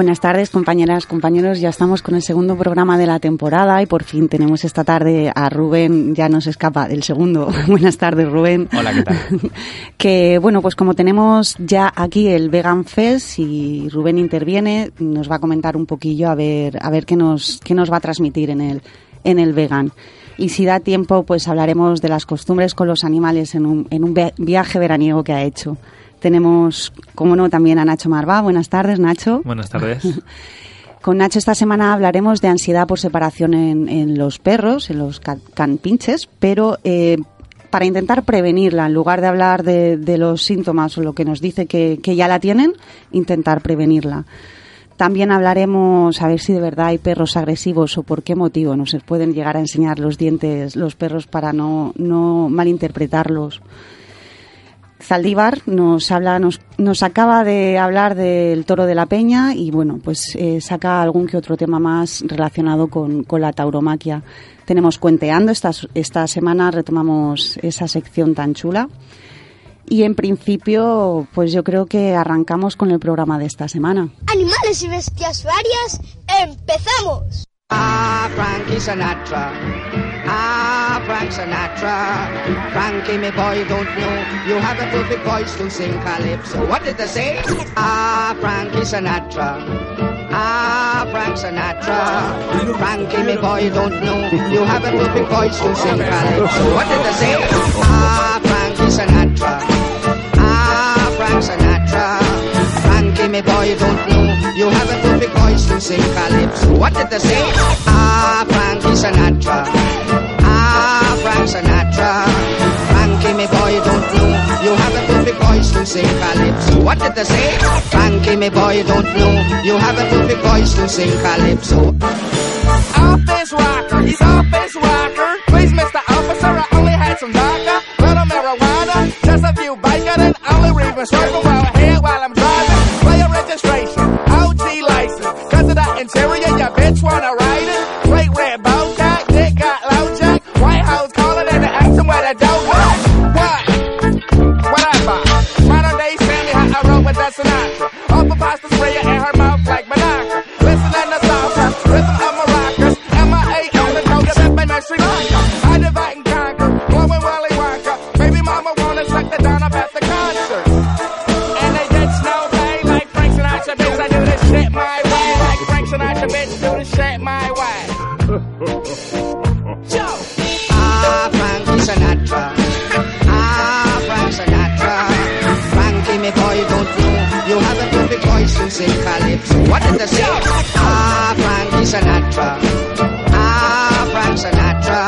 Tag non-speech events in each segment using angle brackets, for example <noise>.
Buenas tardes, compañeras, compañeros. Ya estamos con el segundo programa de la temporada y por fin tenemos esta tarde a Rubén. Ya nos escapa el segundo. <laughs> Buenas tardes, Rubén. Hola, ¿qué tal? <laughs> que bueno, pues como tenemos ya aquí el Vegan Fest y Rubén interviene, nos va a comentar un poquillo a ver a ver qué nos qué nos va a transmitir en el en el vegan. Y si da tiempo, pues hablaremos de las costumbres con los animales en un, en un viaje veraniego que ha hecho. Tenemos, como no, también a Nacho Marvá. Buenas tardes, Nacho. Buenas tardes. <laughs> Con Nacho esta semana hablaremos de ansiedad por separación en, los perros, en los canpinches, pero eh, para intentar prevenirla, en lugar de hablar de, los síntomas o lo que nos dice que, ya la tienen, intentar prevenirla. También hablaremos a ver si de verdad hay perros agresivos o por qué motivo nos pueden llegar a enseñar los dientes los perros para no, no malinterpretarlos. Zaldívar nos habla, nos, nos acaba de hablar del toro de la peña y bueno, pues eh, saca algún que otro tema más relacionado con, con la tauromaquia. Tenemos Cuenteando, esta, esta semana retomamos esa sección tan chula. Y en principio, pues yo creo que arrancamos con el programa de esta semana. Animales y bestias varias, empezamos. Ah, Frankie Sinatra. Ah, Frank Sinatra. Frankie, me boy, don't know. You have a perfect voice to sing calypso. What did they say? Ah, Frankie Sinatra. Ah, Frank Sinatra. Frankie, me boy, don't know. You have a perfect voice to sing calypso. What did they say? Ah, Frankie Sinatra. Ah, Frank Sinatra Frankie, me boy, don't know. You have a perfect voice to sing calypso. What did they say? Ah, Frankie Sinatra. Frank Sinatra. Frankie, me boy, don't know. You have a perfect voice to sing calypso. What did they say? Frankie, me boy, don't know. You have a perfect voice to sing calypso. Office rocker, he's office rocker. Please, Mr. Officer, I only had some vodka, little marijuana, just a few bacon, and only reason swerving while ahead while I'm driving registration, OG license. Cause of that interior, your bitch wanna ride it. that dog they say? Ah, Frankie Sinatra. Ah, Frank Sinatra.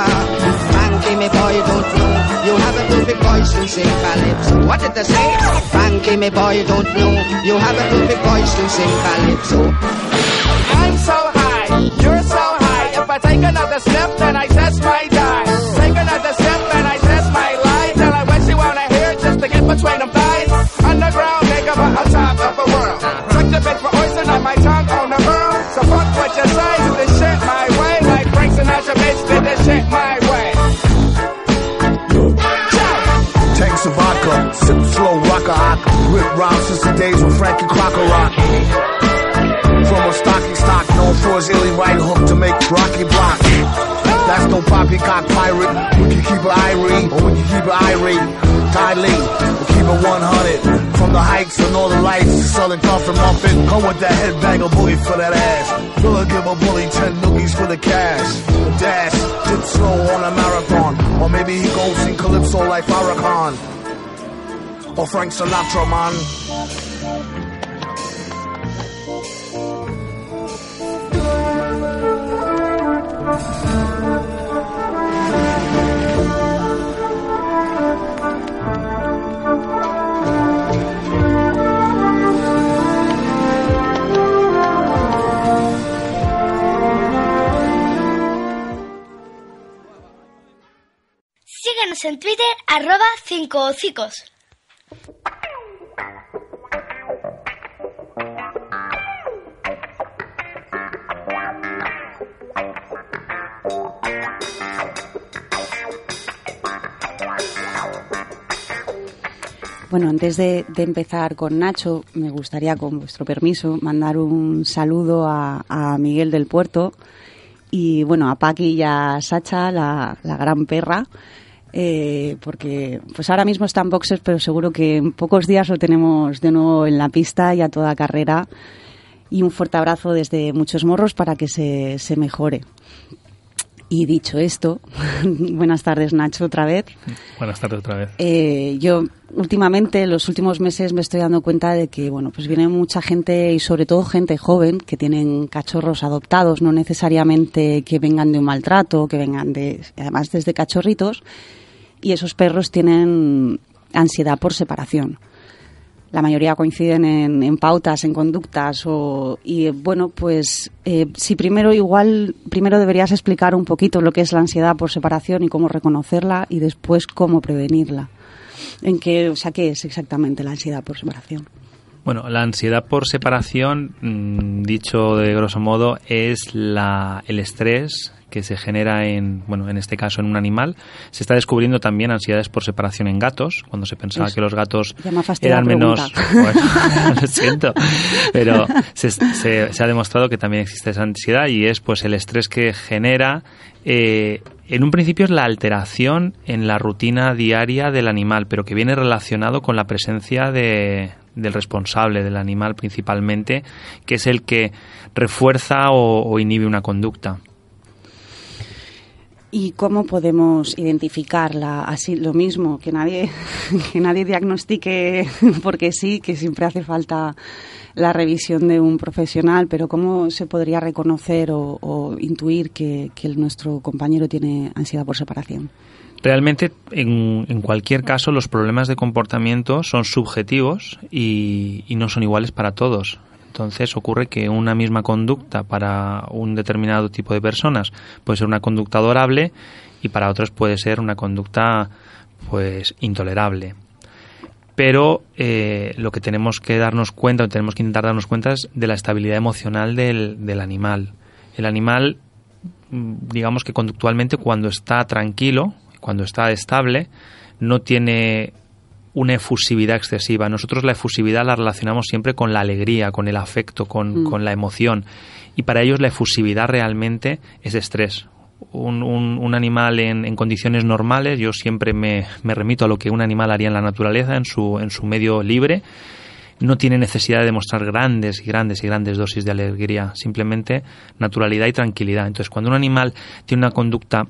Frankie, me boy, don't know. You have a perfect voice to sing calypso. What did they say? Frankie, me boy, don't know. You have a perfect voice to sing calypso. I'm so high, you're so high. If I take another step, then I test my Rip round since the days when Frankie Crocker rock. From a stocky stock, known for his illy right hook to make Rocky block. That's no poppycock pirate. We can keep it irate, or we can keep it irate. Ty Lee, we'll keep it 100. From the heights of Northern Lights to Southern Comfort Muffin. Come with that headbang of boogie for that ass. Filler give a bully 10 noogies for the cash. Dash, dip slow on a marathon. Or maybe he goes in Calypso like Farrakhan. or Frank Sinatra, man. Síguenos en Twitter, arroba 5 hocicos. Bueno, antes de, empezar con Nacho, me gustaría, con vuestro permiso, mandar un saludo a, Miguel del Puerto y, bueno, a Paqui y a Sacha, la gran perra, eh, porque pues ahora mismo está en boxes, pero seguro que en pocos días lo tenemos de nuevo en la pista y a toda carrera. Y un fuerte abrazo desde Muchos Morros para que se, se mejore. Y dicho esto, <laughs> buenas tardes Nacho otra vez. Buenas tardes otra vez. Eh, yo últimamente, en los últimos meses, me estoy dando cuenta de que, bueno, pues viene mucha gente y sobre todo gente joven que tienen cachorros adoptados, no necesariamente que vengan de un maltrato, que vengan de, además desde cachorritos, y esos perros tienen ansiedad por separación. La mayoría coinciden en, pautas, en conductas, o, y eh, bueno, pues eh, si primero igual, primero deberías explicar un poquito lo que es la ansiedad por separación y cómo reconocerla y después cómo prevenirla. En qué, o sea, qué es exactamente la ansiedad por separación. Bueno, la ansiedad por separación, mm, dicho de grosso modo, es la, el estrés que se genera en, bueno, en este caso en un animal. Se está descubriendo también ansiedades por separación en gatos, cuando se pensaba Eso. que los gatos eran menos... Bueno, <laughs> lo siento, pero se, se- se ha demostrado que también existe esa ansiedad y es pues el estrés que genera eh, en un principio es la alteración en la rutina diaria del animal, pero que viene relacionado con la presencia de- del responsable del animal principalmente, que es el que refuerza o, o inhibe una conducta. ¿Y cómo podemos identificarla? Así, lo mismo, que nadie, <laughs> que nadie diagnostique <laughs> porque sí, que siempre hace falta la revisión de un profesional, pero ¿cómo se podría reconocer o, intuir que, que nuestro compañero tiene ansiedad por separación? Realmente, en, cualquier caso, los problemas de comportamiento son subjetivos y no son iguales para todos. Entonces ocurre que una misma conducta para un determinado tipo de personas puede ser una conducta adorable y para otros puede ser una conducta pues intolerable. Pero eh, lo que tenemos que darnos cuenta, o tenemos que intentar darnos cuenta es de la estabilidad emocional del, del animal. El animal, mm, digamos que conductualmente cuando está tranquilo, cuando está estable, no tiene una efusividad excesiva. Nosotros la efusividad la relacionamos siempre con la alegría, con el afecto, con, Mm. con la emoción. Y para ellos la efusividad realmente es estrés. Un, un- un animal en, en condiciones normales, yo siempre me, me remito a lo que un animal haría en la naturaleza, en su, en su medio libre, no tiene necesidad de demostrar grandes y grandes y grandes dosis de alegría, simplemente naturalidad y tranquilidad. Entonces, cuando un animal tiene una conducta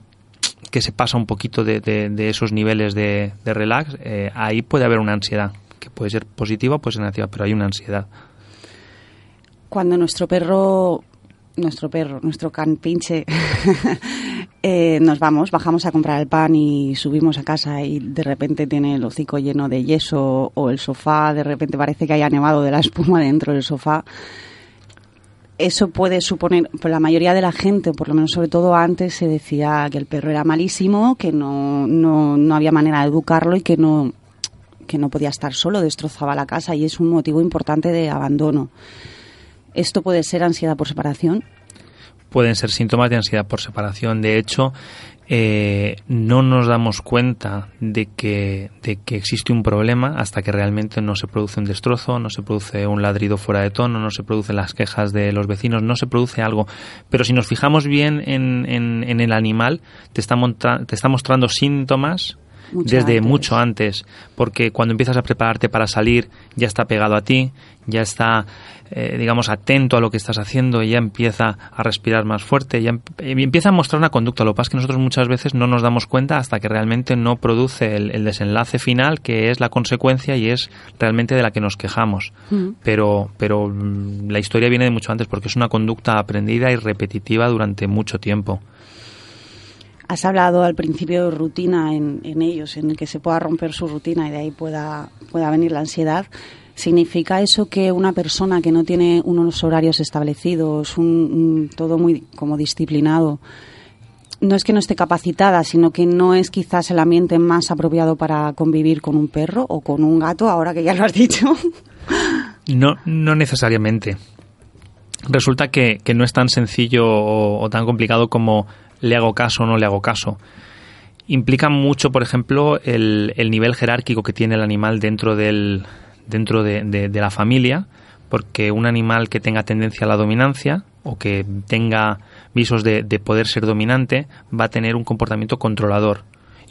que se pasa un poquito de, esos niveles de, de relax, eh, ahí puede haber una ansiedad, que puede ser positiva o puede ser negativa, pero hay una ansiedad. Cuando nuestro perro, nuestro perro, nuestro can pinche, <laughs> eh, nos vamos, bajamos a comprar el pan y subimos a casa y de repente tiene el hocico lleno de yeso o el sofá, de repente parece que haya nevado de la espuma dentro del sofá. Eso puede suponer, por la mayoría de la gente, por lo menos sobre todo antes, se decía que el perro era malísimo, que no, no, no había manera de educarlo y que no, que no podía estar solo, destrozaba la casa y es un motivo importante de abandono. ¿Esto puede ser ansiedad por separación? Pueden ser síntomas de ansiedad por separación. De hecho, eh, no nos damos cuenta de que, de que existe un problema hasta que realmente no se produce un destrozo, no se produce un ladrido fuera de tono, no se producen las quejas de los vecinos, no se produce algo. Pero si nos fijamos bien en, en- el animal, te está, te está mostrando síntomas Mucho desde antes. mucho antes, porque cuando empiezas a prepararte para salir, ya está pegado a ti, ya está, eh, digamos, atento a lo que estás haciendo, ya empieza a respirar más fuerte, ya empieza a mostrar una conducta. Lo que pasa es que nosotros muchas veces no nos damos cuenta hasta que realmente no produce el, el desenlace final, que es la consecuencia y es realmente de la que nos quejamos. Pero, pero mm, la historia viene de mucho antes, porque es una conducta aprendida y repetitiva durante mucho tiempo. Has hablado al principio de rutina en, en ellos, en el que se pueda romper su rutina y de ahí pueda, pueda venir la ansiedad. ¿Significa eso que una persona que no tiene unos horarios establecidos, un, todo muy como disciplinado, no es que no esté capacitada, sino que no es quizás el ambiente más apropiado para convivir con un perro o con un gato, ahora que ya lo has dicho. No, no necesariamente. Resulta que, no es tan sencillo o tan complicado como le hago caso o no le hago caso. Implica mucho, por ejemplo, el, el nivel jerárquico que tiene el animal dentro, del, dentro de, de- de la familia, porque un animal que tenga tendencia a la dominancia o que tenga visos de poder ser dominante va a tener un comportamiento controlador.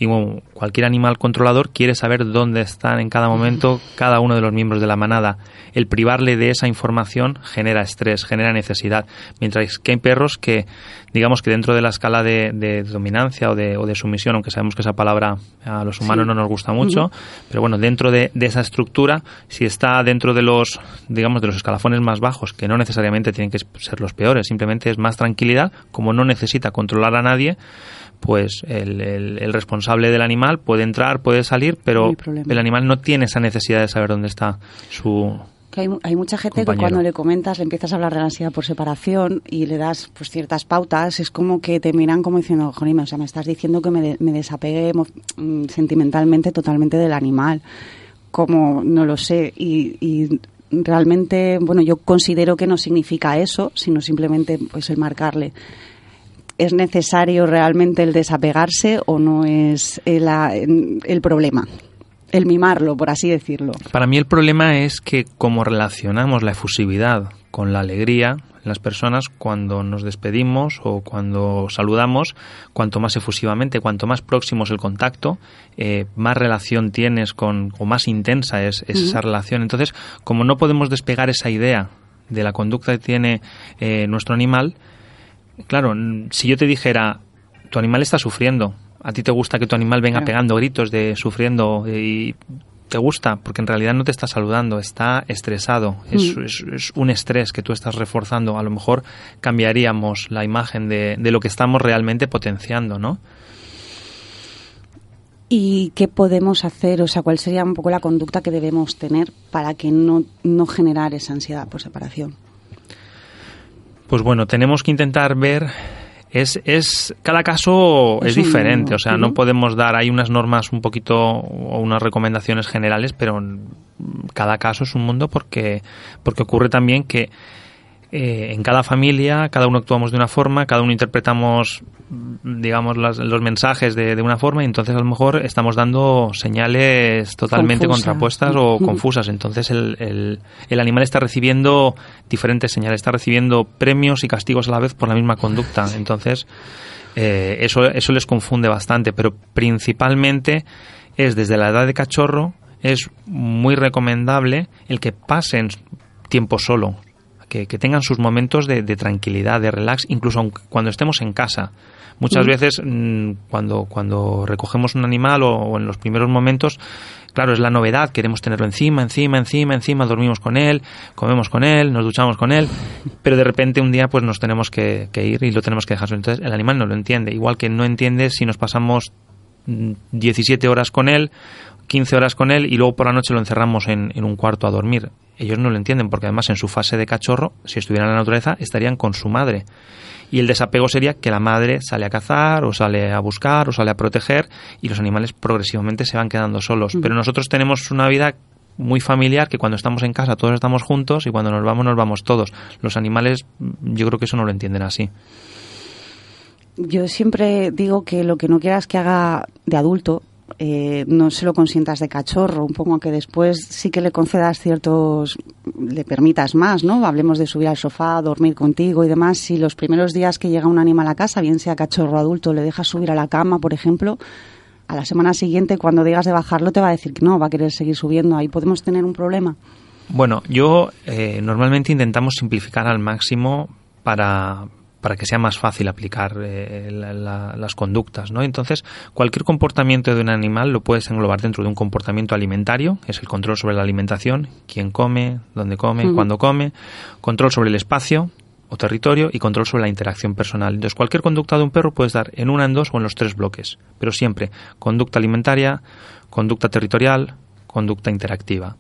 Y bueno, cualquier animal controlador quiere saber dónde están en cada momento cada uno de los miembros de la manada. El privarle de esa información genera estrés, genera necesidad. Mientras que hay perros que, digamos que dentro de la escala de, de dominancia o de, o de sumisión, aunque sabemos que esa palabra a los humanos no nos gusta mucho, pero bueno, dentro de, de esa estructura, si está dentro de los, digamos, de los escalafones más bajos, que no necesariamente tienen que ser los peores, simplemente es más tranquilidad, como no necesita controlar a nadie, pues el, el- el responsable del animal puede entrar, puede salir, pero el animal no tiene esa necesidad de saber dónde está su... Que hay, mu- hay mucha gente que cuando le comentas, le empiezas a hablar de la ansiedad por separación y le das pues ciertas pautas, es como que te miran como diciendo, Jonime, o sea, me estás diciendo que me, de- me desapegue mm, sentimentalmente totalmente del animal. Como no lo sé. Y, y realmente, bueno, yo considero que no significa eso, sino simplemente pues el marcarle. ¿Es necesario realmente el desapegarse o no es el, a- el problema? El mimarlo, por así decirlo. Para mí el problema es que como relacionamos la efusividad con la alegría las personas cuando nos despedimos o cuando saludamos, cuanto más efusivamente, cuanto más próximo es el contacto, eh, más relación tienes con, o más intensa es, es esa relación. Entonces, como no podemos despegar esa idea de la conducta que tiene eh, nuestro animal, claro, si yo te dijera, tu animal está sufriendo, a ti te gusta que tu animal venga Claro. pegando gritos de sufriendo y te gusta, porque en realidad no te está saludando, está estresado, es, Mm. es- es un estrés que tú estás reforzando. A lo mejor cambiaríamos la imagen de, de lo que estamos realmente potenciando, ¿no? ¿Y qué podemos hacer? O sea, ¿cuál sería un poco la conducta que debemos tener para que no, no generar esa ansiedad por separación? Pues bueno, tenemos que intentar ver. Es, es cada caso Es es, un diferente, o sea, no podemos dar hay unas normas un poquito o unas recomendaciones generales, pero cada caso es un mundo porque porque ocurre también que eh, en cada familia cada uno actuamos de una forma, cada uno interpretamos digamos las- los mensajes de, de una forma y entonces a lo mejor estamos dando señales totalmente contrapuestas o confusas. Entonces el, el- el animal está recibiendo diferentes señales, está recibiendo premios y castigos a la vez por la misma conducta. Entonces eh, eso, eso les confunde bastante, pero principalmente es desde la edad de cachorro, es muy recomendable el que pasen tiempo solo, que, que tengan sus momentos de, de tranquilidad, de relax, incluso cuando estemos en casa. Muchas Mm. veces mm, cuando, cuando recogemos un animal o, o en los primeros momentos, claro, es la novedad, queremos tenerlo encima, encima, encima, encima, dormimos con él, comemos con él, nos duchamos con él, pero de repente un día pues nos tenemos que, que ir y lo tenemos que dejar. Entonces el animal no lo entiende, igual que no entiende si nos pasamos mm, 17 horas con él, 15 horas con él y luego por la noche lo encerramos en, en un cuarto a dormir. Ellos no lo entienden porque además en su fase de cachorro, si estuvieran en la naturaleza, estarían con su madre. Y el desapego sería que la madre sale a cazar o sale a buscar o sale a proteger y los animales progresivamente se van quedando solos. Pero nosotros tenemos una vida muy familiar que cuando estamos en casa todos estamos juntos y cuando nos vamos nos vamos todos. Los animales mm, yo creo que eso no lo entienden así. Yo siempre digo que lo que no quieras que haga de adulto, eh, no se lo consientas de cachorro, un poco que después sí que le concedas ciertos, le permitas más, ¿no? Hablemos de subir al sofá, dormir contigo y demás. Si los primeros días que llega un animal a casa, bien sea cachorro o adulto, le dejas subir a la cama, por ejemplo, a la semana siguiente, cuando digas de bajarlo, te va a decir que no, va a querer seguir subiendo. Ahí podemos tener un problema. Bueno, yo eh, normalmente intentamos simplificar al máximo para, para que sea más fácil aplicar eh, la- la- las conductas, ¿no? Entonces, cualquier comportamiento de un animal lo puedes englobar dentro de un comportamiento alimentario, es el control sobre la alimentación, quién come, dónde come, cuándo come, control sobre el espacio o territorio y control sobre la interacción personal. Entonces, cualquier conducta de un perro puedes dar en una, en dos o en los tres bloques, pero siempre conducta alimentaria, conducta territorial, conducta interactiva.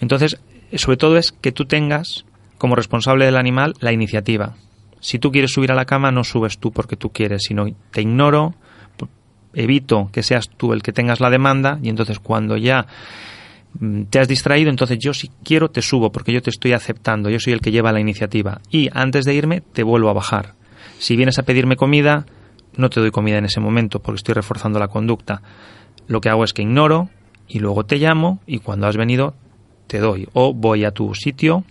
Entonces, sobre todo es que tú tengas como responsable del animal la iniciativa. Si tú quieres subir a la cama, no subes tú porque tú quieres, sino te ignoro, evito que seas tú el que tengas la demanda y entonces cuando ya mm, te has distraído, entonces yo si quiero te subo porque yo te estoy aceptando, yo soy el que lleva la iniciativa y antes de irme te vuelvo a bajar. Si vienes a pedirme comida, no te doy comida en ese momento porque estoy reforzando la conducta. Lo que hago es que ignoro y luego te llamo y cuando has venido te doy o voy a tu sitio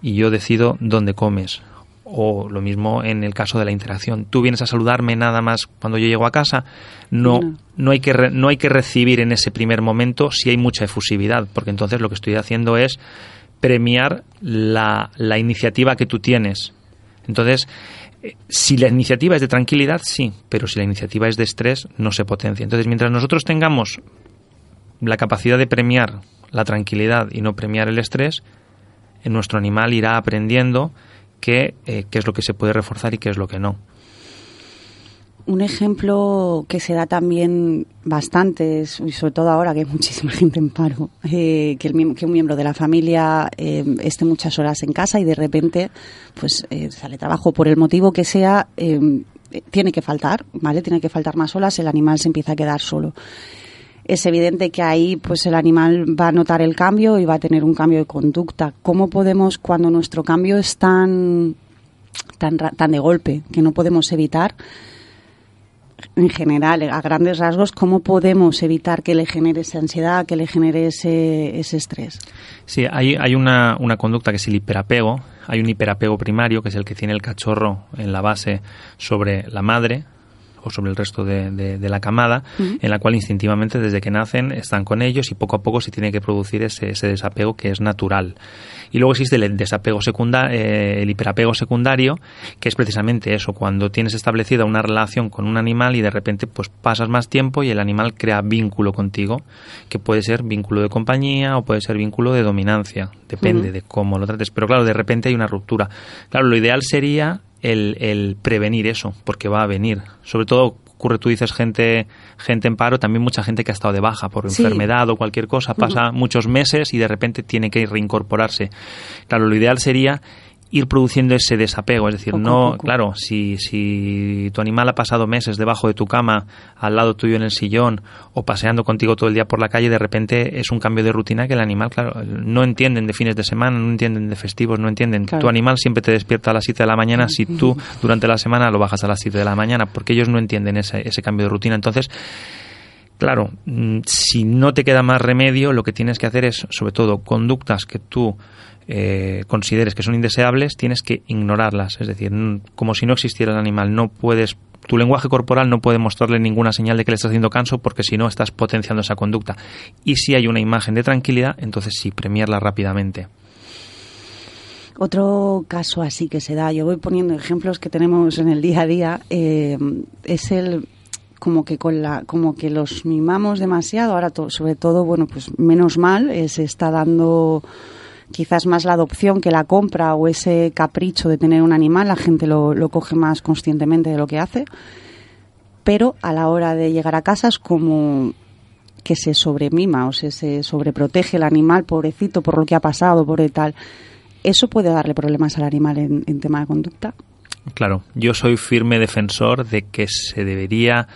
y yo decido dónde comes o lo mismo en el caso de la interacción. Tú vienes a saludarme nada más cuando yo llego a casa, no, no. hay, que no hay que recibir en ese primer momento si hay mucha efusividad, porque entonces lo que estoy haciendo es premiar la, la iniciativa que tú tienes. Entonces, eh, si la iniciativa es de tranquilidad, sí, pero si la iniciativa es de estrés, no se potencia. Entonces, mientras nosotros tengamos la capacidad de premiar la tranquilidad y no premiar el estrés, en nuestro animal irá aprendiendo qué, eh, qué es lo que se puede reforzar y qué es lo que no. Un ejemplo que se da también bastante, y sobre todo ahora que hay muchísima <laughs> gente en paro, eh, que, el, que, un miembro de la familia eh, esté muchas horas en casa y de repente pues sale trabajo por el motivo que sea, tiene que faltar, ¿vale? Tiene que faltar más horas, el animal se empieza a quedar solo es evidente que ahí pues el animal va a notar el cambio y va a tener un cambio de conducta. ¿Cómo podemos, cuando nuestro cambio es tan, tan, tan de golpe, que no podemos evitar, en general, a grandes rasgos, cómo podemos evitar que le genere esa ansiedad, que le genere ese, ese estrés? Sí, hay, hay una, una conducta que es el hiperapego. Hay un hiperapego primario, que es el que tiene el cachorro en la base sobre la madre, o sobre el resto de, la camada, en la cual instintivamente desde que nacen están con ellos y poco a poco se tiene que producir ese, desapego que es natural. Y luego existe el desapego secundario, eh, el hiperapego secundario, que es precisamente eso, cuando tienes establecida una relación con un animal y de repente pues pasas más tiempo y el animal crea vínculo contigo, que puede ser vínculo de compañía o puede ser vínculo de dominancia, depende de cómo lo trates. Pero claro, de repente hay una ruptura. Claro, lo ideal sería el, prevenir eso, porque va a venir. Sobre todo ocurre, tú dices gente, gente en paro, también mucha gente que ha estado de baja por enfermedad o cualquier cosa, pasa muchos meses y de repente tiene que reincorporarse. Claro, lo ideal sería ir produciendo ese desapego. Es decir, no, claro, si, si tu animal ha pasado meses debajo de tu cama, al lado tuyo en el sillón, o paseando contigo todo el día por la calle, de repente es un cambio de rutina que el animal, claro, no entienden de fines de semana, no entienden de festivos, no entienden. Tu animal siempre te despierta a las 7 de la mañana si tú durante la semana lo bajas a las 7 de la mañana, porque ellos no entienden ese, ese cambio de rutina. Entonces, Claro, mm, si no te queda más remedio, lo que tienes que hacer es, sobre todo, conductas que tú eh, consideres que son indeseables, tienes que ignorarlas. Es decir, como si no existiera el animal. No puedes, tu lenguaje corporal no puede mostrarle ninguna señal de que le estás haciendo canso porque si no estás potenciando esa conducta. Y si hay una imagen de tranquilidad, entonces sí, premiarla rápidamente. Otro caso así que se da, yo voy poniendo ejemplos que tenemos en el día a día, eh, es el como que con la como que los mimamos demasiado ahora sobre todo bueno pues menos mal eh, se está dando quizás más la adopción que la compra o ese capricho de tener un animal, la gente lo, coge más conscientemente de lo que hace, pero a la hora de llegar a casa es como que se sobremima o se, se sobreprotege el animal, pobrecito, por lo que ha pasado, por el tal. ¿Eso puede darle problemas al animal en, en tema de conducta? Claro, yo soy firme defensor de que se debería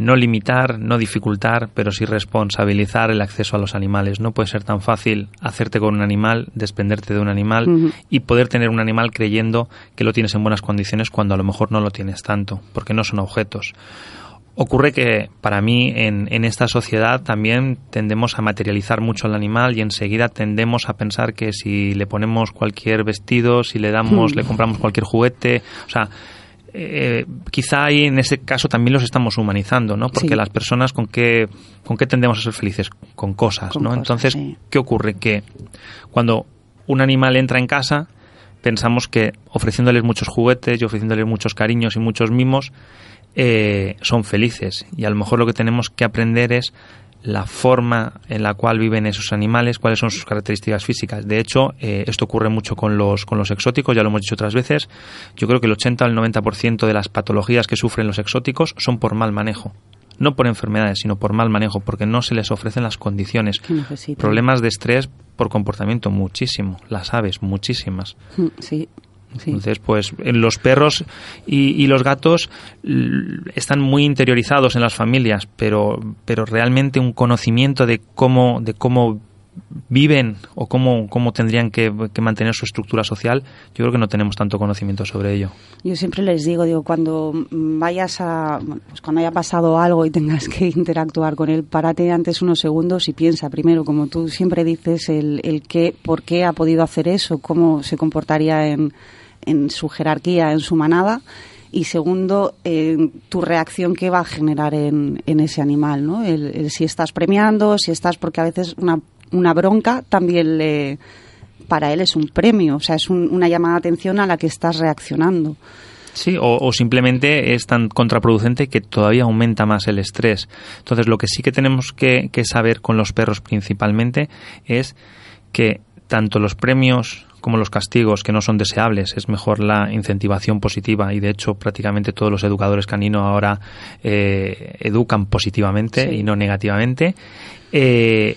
no limitar, no dificultar, pero sí responsabilizar el acceso a los animales. No puede ser tan fácil hacerte con un animal, desprenderte de un animal y poder tener un animal creyendo que lo tienes en buenas condiciones cuando a lo mejor no lo tienes tanto, porque no son objetos. Ocurre que para mí en, en, esta sociedad también tendemos a materializar mucho al animal y enseguida tendemos a pensar que si le ponemos cualquier vestido, si le damos, <laughs> le compramos cualquier juguete, o sea, eh, quizá ahí en ese caso también los estamos humanizando, ¿no? Porque las personas con qué con qué tendemos a ser felices con cosas, ¿no? Entonces, ¿qué ocurre? Que cuando un animal entra en casa pensamos que ofreciéndoles muchos juguetes y ofreciéndoles muchos cariños y muchos mimos eh, son felices y a lo mejor lo que tenemos que aprender es la forma en la cual viven esos animales, cuáles son sus características físicas. De hecho, eh, esto ocurre mucho con los, con los exóticos, ya lo hemos dicho otras veces. Yo creo que el 80 al 90% de las patologías que sufren los exóticos son por mal manejo. No por enfermedades, sino por mal manejo, porque no se les ofrecen las condiciones. Problemas de estrés por comportamiento, muchísimo. Las aves, muchísimas. Mm, sí, Entonces, pues los perros y, y los gatos están muy interiorizados en las familias, pero, pero realmente un conocimiento de cómo, de cómo viven o cómo, cómo tendrían que, que mantener su estructura social, yo creo que no tenemos tanto conocimiento sobre ello. Yo siempre les digo, digo, cuando vayas a, pues cuando haya pasado algo y tengas que <laughs> interactuar con él, párate antes unos segundos y piensa primero, como tú siempre dices, el, el qué, por qué ha podido hacer eso, cómo se comportaría en, en su jerarquía, en su manada. Y segundo, eh, tu reacción que va a generar en, en ese animal, ¿no? El, el si estás premiando, si estás, porque a veces una, una bronca también le, para él es un premio, o sea, es un- una llamada de atención a la que estás reaccionando. Sí, o, o simplemente es tan contraproducente que todavía aumenta más el estrés. Entonces, lo que sí que tenemos que, que saber con los perros principalmente es que tanto los premios como los castigos que no son deseables, es mejor la incentivación positiva y de hecho prácticamente todos los educadores caninos ahora eh, educan positivamente Sí. y no negativamente. Eh,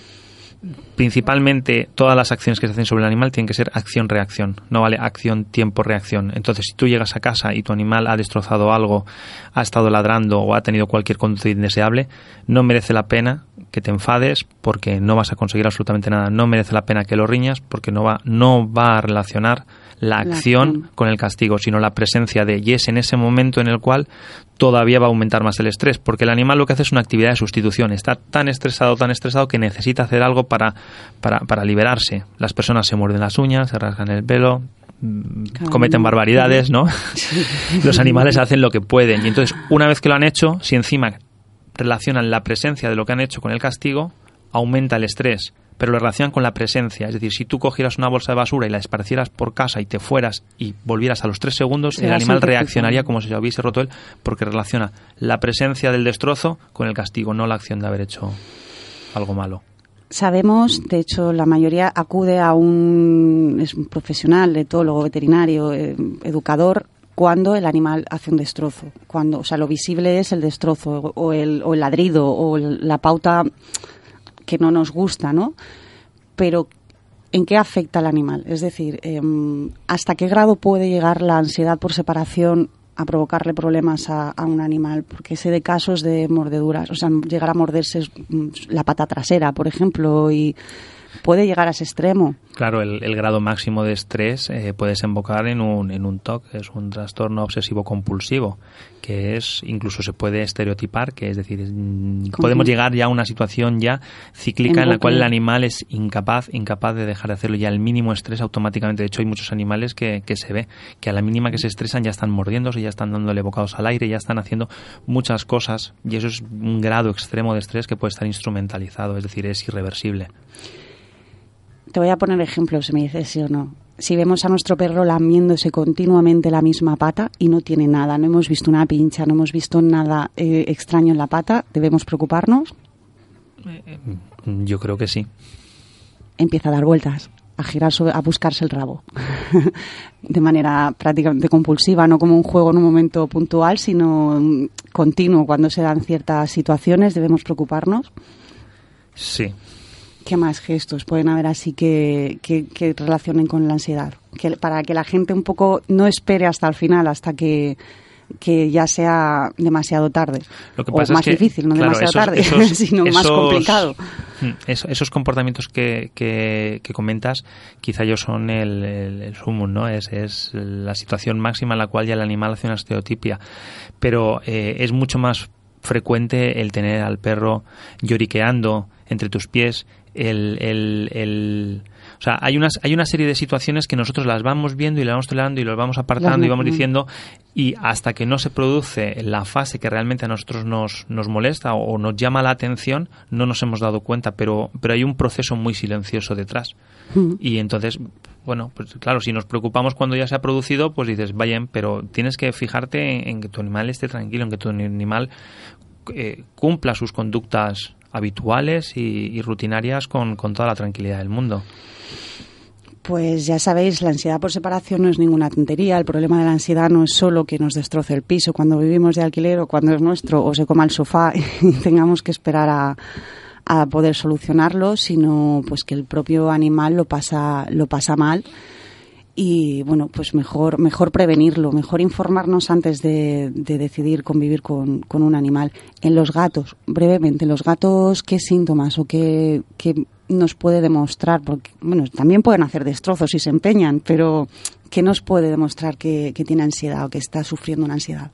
principalmente todas las acciones que se hacen sobre el animal tienen que ser acción-reacción, no vale acción-tiempo-reacción. Entonces, si tú llegas a casa y tu animal ha destrozado algo, ha estado ladrando o ha tenido cualquier conducta indeseable, no merece la pena que te enfades porque no vas a conseguir absolutamente nada. No merece la pena que lo riñas porque no va, no va a relacionar la La acción con el castigo, sino la presencia de y es en ese momento en el cual todavía va a aumentar más el estrés, porque el animal lo que hace es una actividad de sustitución, está tan estresado, tan estresado que necesita hacer algo para, para, para liberarse. Las personas se muerden las uñas, se rasgan el pelo, mm, cometen barbaridades, ¿no? <laughs> Los animales hacen lo que pueden. Y entonces una vez que lo han hecho, si encima relacionan la presencia de lo que han hecho con el castigo, aumenta el estrés, pero lo relacionan con la presencia. Es decir, si tú cogieras una bolsa de basura y la esparcieras por casa y te fueras y volvieras a los tres segundos, Se el animal reaccionaría como si se hubiese roto él, porque relaciona la presencia del destrozo con el castigo, no la acción de haber hecho algo malo. Sabemos, de hecho, la mayoría acude a un, es un profesional, etólogo, veterinario, eh, educador, cuando el animal hace un destrozo. Cuando, o sea, lo visible es el destrozo o, o el, o el ladrido o el- la pauta que no nos gusta, ¿no? Pero ¿en qué afecta al animal? Es decir, em, ¿hasta qué grado puede llegar la ansiedad por separación a provocarle problemas a, a un animal? Porque sé de casos de mordeduras, o sea, llegar a morderse mm, la pata trasera, por ejemplo, y puede llegar a ese extremo. Claro, el, el grado máximo de estrés eh, puede desembocar en un, en un TOC, que es un trastorno obsesivo compulsivo, que es incluso se puede estereotipar, que es decir, mm, podemos llegar ya a una situación ya cíclica En en la cual el animal es incapaz, incapaz de dejar de hacerlo ya el mínimo estrés automáticamente. De hecho, hay muchos animales que, que se ve que a la mínima que se estresan ya están mordiéndose, ya están dándole bocados al aire, ya están haciendo muchas cosas y eso es un grado extremo de estrés que puede estar instrumentalizado, es decir, es irreversible. Te voy a poner ejemplos, me dices sí o no. Si vemos a nuestro perro lamiéndose continuamente la misma pata y no tiene nada, no hemos visto una pincha, no hemos visto nada eh, extraño en la pata, ¿debemos preocuparnos? Yo creo que sí. Empieza a dar vueltas, a girar, sobre- a buscarse el rabo. <laughs> de manera prácticamente compulsiva, no como un juego en un momento puntual, sino mm, continuo. Cuando se dan ciertas situaciones, debemos preocuparnos. Sí, ¿Qué más gestos pueden haber así que, que, que relacionen con la ansiedad? Que, para que la gente un poco no espere hasta el final, hasta que, que ya sea demasiado tarde. Lo que o más es que, difícil, no claro, demasiado esos- tarde, esos- <laughs> sino más complicado. Mm, eso- esos comportamientos que, que, que comentas, quizá ellos son el, el, el sumum, ¿no? Es, es la situación máxima en la cual ya el animal hace una estereotipia. Pero eh, es mucho más frecuente el tener al perro lloriqueando entre tus pies, el, el, el- o sea, hay unas, hay una serie de situaciones que nosotros las vamos viendo y las vamos tolerando y las vamos apartando y vamos diciendo y hasta que no se produce la fase que realmente a nosotros nos, nos molesta o, o nos llama la atención, no nos hemos dado cuenta, pero, pero hay un proceso muy silencioso detrás. Y entonces, bueno, pues claro, si nos preocupamos cuando ya se ha producido, pues dices, vayan, pero tienes que fijarte en, en que tu animal esté tranquilo, en que tu animal eh, cumpla sus conductas habituales y, rutinarias con, con toda la tranquilidad del mundo. Pues ya sabéis, la ansiedad por separación no es ninguna tontería. El problema de la ansiedad no es solo que nos destroce el piso cuando vivimos de alquiler o cuando es nuestro o se coma el sofá <laughs> y tengamos que esperar a, a poder solucionarlo, sino pues que el propio animal lo pasa, lo pasa mal y bueno, pues mejor, mejor prevenirlo, mejor informarnos antes de, de decidir convivir con, con, un animal. En los gatos, brevemente, los gatos, ¿qué síntomas o qué, qué nos puede demostrar? Porque, bueno, también pueden hacer destrozos si se empeñan, pero ¿qué nos puede demostrar que, que tiene ansiedad o que está sufriendo una ansiedad?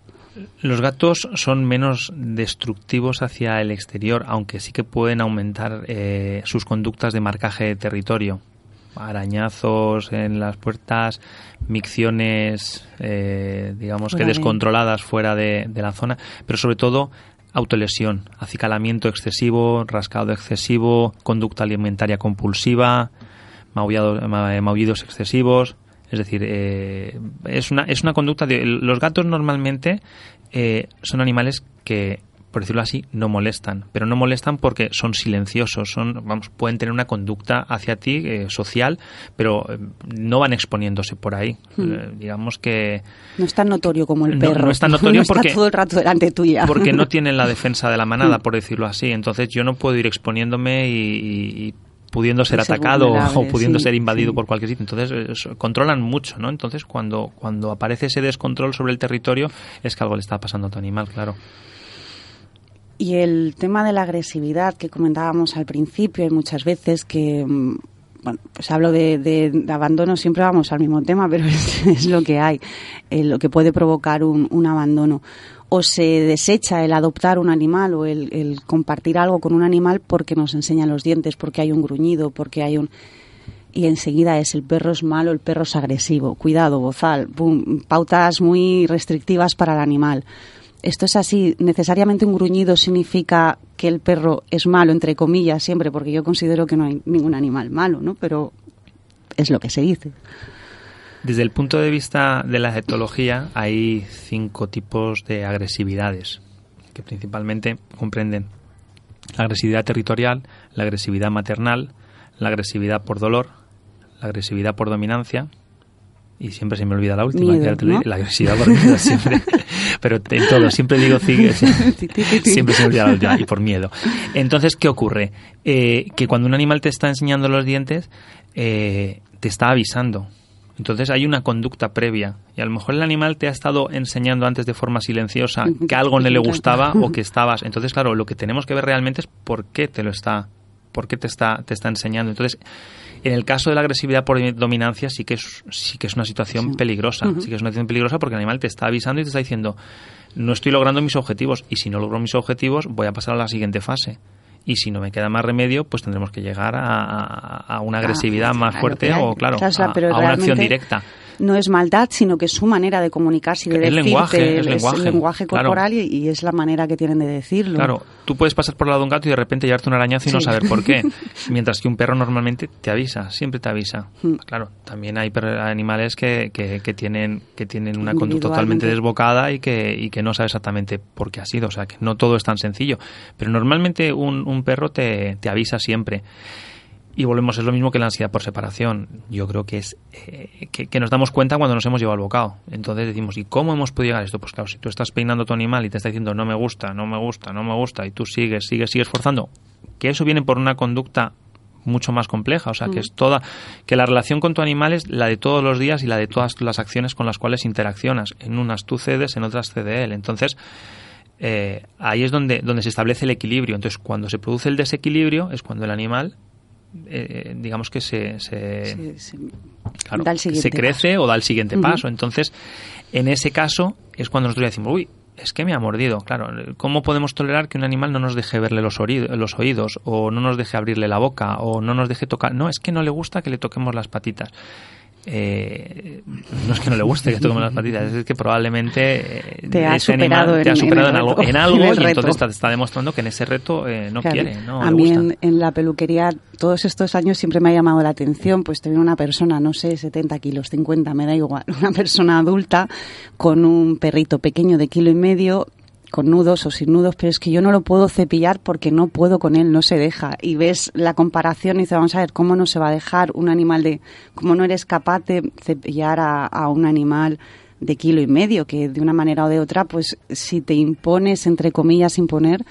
Los gatos son menos destructivos hacia el exterior, aunque sí que pueden aumentar eh, sus conductas de marcaje de territorio arañazos en las puertas, micciones, eh, digamos que descontroladas fuera de, la zona, pero sobre todo autolesión, acicalamiento excesivo, rascado excesivo, conducta alimentaria compulsiva, maullidos excesivos. Es decir, eh, es, una, es una conducta de... Los gatos normalmente eh, son animales que por decirlo así, no molestan. Pero no molestan porque son silenciosos, son, vamos, pueden tener una conducta hacia ti eh, social, pero eh, no van exponiéndose por ahí. Hmm. Eh, digamos que... No es tan notorio como el perro. No, es tan notorio <laughs> porque... Está todo el rato delante tuya. Porque no tienen la <laughs> defensa de la manada, por decirlo así. Entonces yo no puedo ir exponiéndome y, pudiendo ser atacado o pudiendo ser invadido por cualquier sitio. Entonces controlan mucho, ¿no? Entonces cuando, cuando aparece ese descontrol sobre el territorio es que algo le está pasando a tu animal, claro. Y el tema de la agresividad que comentábamos al principio, hay muchas veces que, mm, bueno, pues hablo de, abandono, siempre vamos al mismo tema, pero <laughs> es, lo que hay, eh, lo que puede provocar un, abandono. O se desecha el adoptar un animal o el, compartir algo con un animal porque nos enseñan los dientes, porque hay un gruñido, porque hay un y enseguida es el perro es malo, el perro es agresivo, cuidado, bozal, pautas muy restrictivas para el animal esto es así, necesariamente un gruñido significa que el perro es malo, entre comillas, siempre, porque yo considero que no hay ningún animal malo, ¿no? Pero es lo que se dice. Desde el punto de vista de la etología, hay cinco tipos de agresividades, que principalmente comprenden la agresividad territorial, la agresividad maternal, la agresividad por dolor, la agresividad por dominancia, y siempre se me olvida la última, la agresividad por miedo siempre. <laughs> Pero en todo, siempre digo <laughs> siempre se me olvida la última, y por miedo. Entonces, ¿qué ocurre? Eh, que cuando un animal te está enseñando los dientes, eh, te está avisando. Entonces hay una conducta previa y a lo mejor el animal te ha estado enseñando antes de forma silenciosa <laughs> que algo no le gustaba o que estabas. Entonces, claro, lo que tenemos que ver realmente es por qué te lo está, por qué te está, te está enseñando. Entonces, en el caso de la agresividad por dominancia sí que es, sí que es una situación peligrosa. Sí que es una situación peligrosa porque el animal te está avisando y te está diciendo no estoy logrando mis objetivos y si no logro mis objetivos voy a pasar a la siguiente fase. Y si no me queda más remedio, pues tendremos que llegar a, una ah, agresividad más fuerte o, claro, a, una acción directa no es maldad, sino que es su manera de comunicarse y de decirte, lenguaje, es, lenguaje, lenguaje corporal y, es la manera que tienen de decirlo. Claro, tú puedes pasar por el lado de un gato y de repente llevarte un arañazo y no saber por qué, <laughs> mientras que un perro normalmente te avisa, siempre te avisa. Hmm. Claro, también hay animales que, que, tienen, que tienen una conducta totalmente desbocada y que, y que no sabe exactamente por qué ha sido, o sea que no todo es tan sencillo, pero normalmente un, un perro te, te avisa siempre. Y volvemos, es lo mismo que la ansiedad por separación. Yo creo que es eh, que, nos damos cuenta cuando nos hemos llevado al bocado. Entonces decimos, ¿y cómo hemos podido llegar a esto? Pues claro, si tú estás peinando a tu animal y te está diciendo, no me gusta, no me gusta, no me gusta, y tú sigues, sigues, sigues forzando, que eso viene por una conducta mucho más compleja, o sea, que mm. es toda, que la relación con tu animal es la de todos los días y la de todas las acciones con las cuales interaccionas. En unas tú cedes, en otras cede él. Entonces, eh, ahí es donde, donde se establece el equilibrio. Entonces, cuando se produce el desequilibrio, es cuando el animal eh, digamos que se, se, se crece o da el siguiente paso. Entonces, en ese caso es cuando nosotros decimos, uy, es que me ha mordido. Claro, ¿cómo podemos tolerar que un animal no nos deje verle los, los oídos o no nos deje abrirle la boca o no nos deje tocar? No, es que no le gusta que le toquemos las patitas eh, no es que no le guste que toquemos las patitas, es que probablemente eh, te ha superado, en, algo, <laughs> en algo y entonces te está demostrando que en ese reto eh, no quiere. No a mí en, la peluquería todos estos años siempre me ha llamado la atención, pues tener una persona, no sé, 70 kilos, 50, me da igual, <laughs> una persona adulta con un perrito pequeño de kilo y medio con nudos o sin nudos, pero es que yo no lo puedo cepillar porque no puedo con él, no se deja. Y ves la comparación y dices, vamos a ver, ¿cómo no se va a dejar un animal de, cómo no eres capaz de cepillar a, un animal de kilo y medio, que de una manera o de otra, pues si te impones, entre comillas, imponer,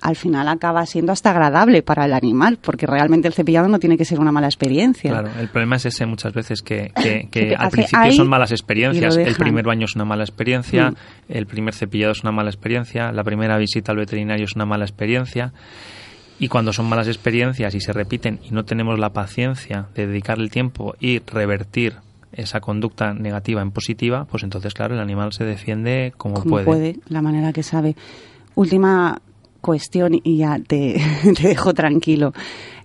al final acaba siendo hasta agradable para el animal, porque realmente el cepillado no tiene que ser una mala experiencia. Claro, el problema es ese muchas veces que, que, <laughs> que al principio son malas experiencias. El primer baño es una mala experiencia, Mm. el primer cepillado es una mala experiencia, la primera visita al veterinario es una mala experiencia. Y cuando son malas experiencias y se repiten y no tenemos la paciencia de dedicar el tiempo y revertir esa conducta negativa en positiva, pues entonces, claro, el animal se defiende como, como puede. la manera que sabe. Última cuestión y ya <laughs> te, dejo tranquilo.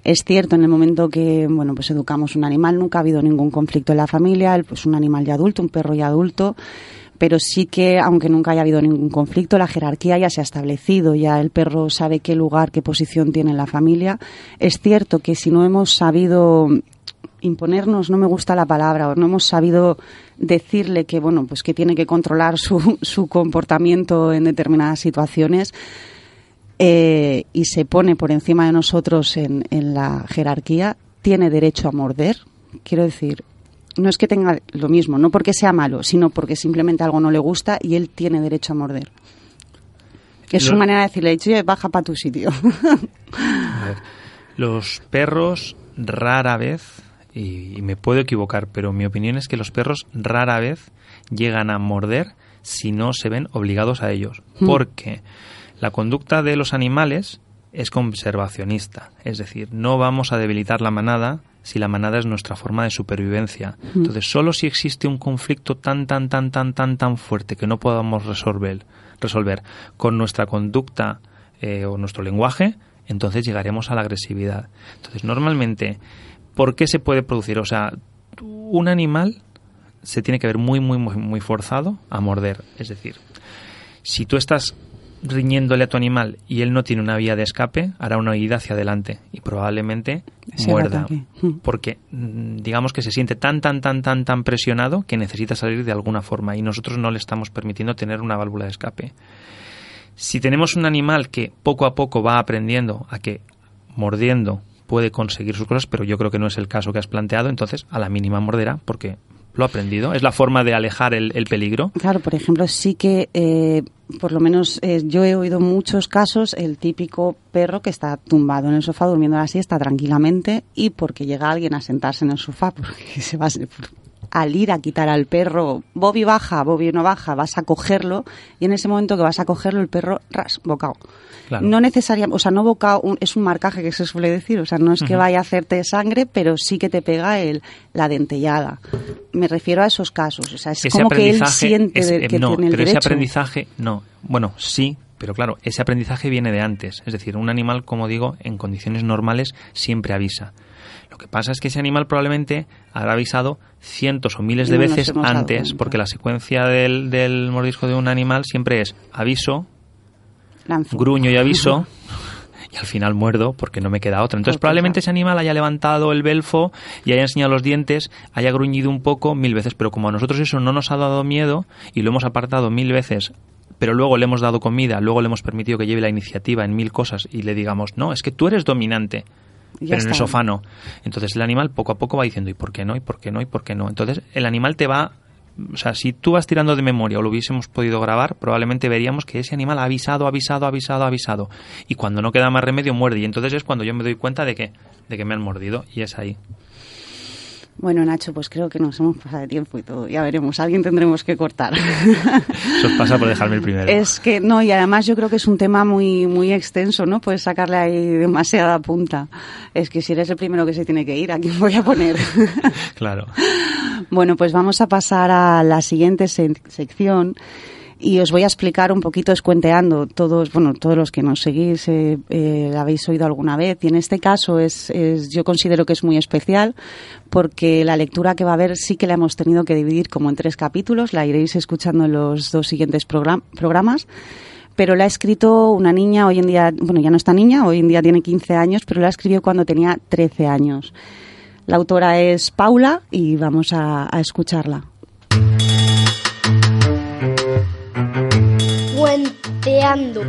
Es cierto, en el momento que bueno pues educamos un animal, nunca ha habido ningún conflicto en la familia, pues un animal ya adulto, un perro ya adulto, pero sí que, aunque nunca haya habido ningún conflicto, la jerarquía ya se ha establecido, ya el perro sabe qué lugar, qué posición tiene en la familia. Es cierto que si no hemos sabido imponernos, no me gusta la palabra, o no hemos sabido decirle que, bueno, pues que tiene que controlar su, <laughs> su comportamiento en determinadas situaciones eh, y se pone por encima de nosotros en, en la jerarquía, tiene derecho a morder. Quiero decir, no es que tenga lo mismo, no porque sea malo, sino porque simplemente algo no le gusta y él tiene derecho a morder. Es Lo- su manera de decirle, "Oye, baja para tu sitio. <laughs> A ver, los perros rara vez, y, y me puedo equivocar, pero mi opinión es que los perros rara vez llegan a morder si no se ven obligados a ellos. Hmm. Porque la conducta de los animales es conservacionista, es decir, no vamos a debilitar la manada si la manada es nuestra forma de supervivencia. Entonces, solo si existe un conflicto tan, tan, tan, tan, tan, tan fuerte que no podamos resolver, resolver con nuestra conducta eh, o nuestro lenguaje, entonces llegaremos a la agresividad. Entonces, normalmente, ¿por qué se puede producir? O sea, un animal se tiene que ver muy, muy, muy, muy forzado a morder. Es decir, si tú estás riñéndole a tu animal y él no tiene una vía de escape, hará una huida hacia adelante y probablemente Se muerda. ataque. Mm. Porque mm, digamos que se siente tan, tan, tan, tan, tan presionado que necesita salir de alguna forma y nosotros no le estamos permitiendo tener una válvula de escape. Si tenemos un animal que poco a poco va aprendiendo a que mordiendo puede conseguir sus cosas, pero yo creo que no es el caso que has planteado, entonces a la mínima morderá porque lo aprendido. Es la forma de alejar el, el peligro. Claro, por ejemplo, sí que, eh, por lo menos eh, yo he oído muchos casos, el típico perro que está tumbado en el sofá durmiendo la siesta tranquilamente y porque llega alguien a sentarse en el sofá, <laughs> porque se va al ir a quitar al perro, Bobby baja, Bobby no baja, vas a cogerlo y en ese momento que vas a cogerlo el perro, ras, bocado. Claro. No necesariamente, o sea, no bocado un- es un marcaje que se suele decir, o sea, no es que vaya a hacerte sangre, pero sí que te pega el, la dentellada. Me refiero a esos casos, o sea, es ese como que él siente es- de- eh, que no, tiene el pero ese aprendizaje no. Bueno, sí, pero claro, ese aprendizaje viene de antes. Es decir, un animal, como digo, en condiciones normales siempre avisa. Lo que pasa es que ese animal probablemente habrá avisado cientos o miles de no veces antes, porque la secuencia del, del mordisco de un animal siempre es aviso, Lanzo. gruño y aviso. <laughs> Y al final muerdo porque no me queda otra. Entonces probablemente ese animal haya levantado el belfo y haya enseñado los dientes, haya gruñido un poco mil veces, pero como a nosotros eso no nos ha dado miedo y lo hemos apartado mil veces, pero luego le hemos dado comida, luego le hemos permitido que lleve la iniciativa en mil cosas y le digamos, no, es que tú eres dominante. Pero en el sofá no. Entonces el animal poco a poco va diciendo, ¿y por qué no? ¿Y por qué no? ¿Y por qué no? Entonces el animal te va... O sea, si tú vas tirando de memoria o lo hubiésemos podido grabar, probablemente veríamos que ese animal ha avisado, avisado, avisado, avisado. Y cuando no queda más remedio, muerde. Y entonces es cuando yo me doy cuenta de que, de que me han mordido. Y es ahí. Bueno, Nacho, pues creo que nos hemos pasado de tiempo y todo. Ya veremos, alguien tendremos que cortar. <laughs> Eso os pasa por dejarme el primero. es que no, y además yo creo que es un tema muy muy extenso, ¿no? Puedes sacarle ahí demasiada punta. Es que si eres el primero que se tiene que ir, ¿a quién voy a poner? <laughs> Claro. Bueno, pues vamos a pasar a la siguiente se- sección y os voy a explicar un poquito escuenteando todos, bueno, todos los que nos seguís eh, eh, habéis oído alguna vez y en este caso es, yo considero que es muy especial porque la lectura que va a haber sí que la hemos tenido que dividir como en tres capítulos, la iréis escuchando en los dos siguientes program- programas. Pero la ha escrito una niña, hoy en día, bueno, ya no está niña, hoy en día tiene 15 años, pero la escribió cuando tenía 13 años. La autora es Paula y vamos a escucharla. Puenteando.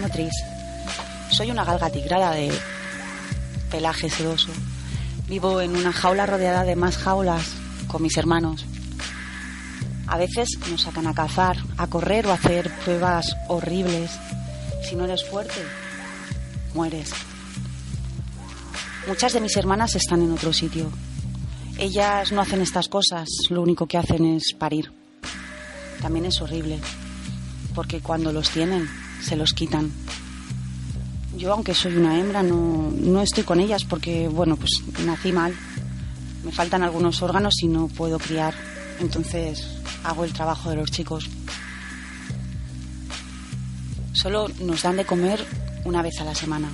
Llamo Tris. Soy una galga tigrada de pelaje sedoso. Vivo en una jaula rodeada de más jaulas con mis hermanos. A veces nos sacan a cazar, a correr o a hacer pruebas horribles. Si no eres fuerte, mueres. Muchas de mis hermanas están en otro sitio. Ellas no hacen estas cosas, lo único que hacen es parir. También es horrible, porque cuando los tienen, se los quitan. Yo, aunque soy una hembra, no, no estoy con ellas porque, bueno, pues nací mal. Me faltan algunos órganos y no puedo criar. Entonces hago el trabajo de los chicos. Solo nos dan de comer una vez a la semana.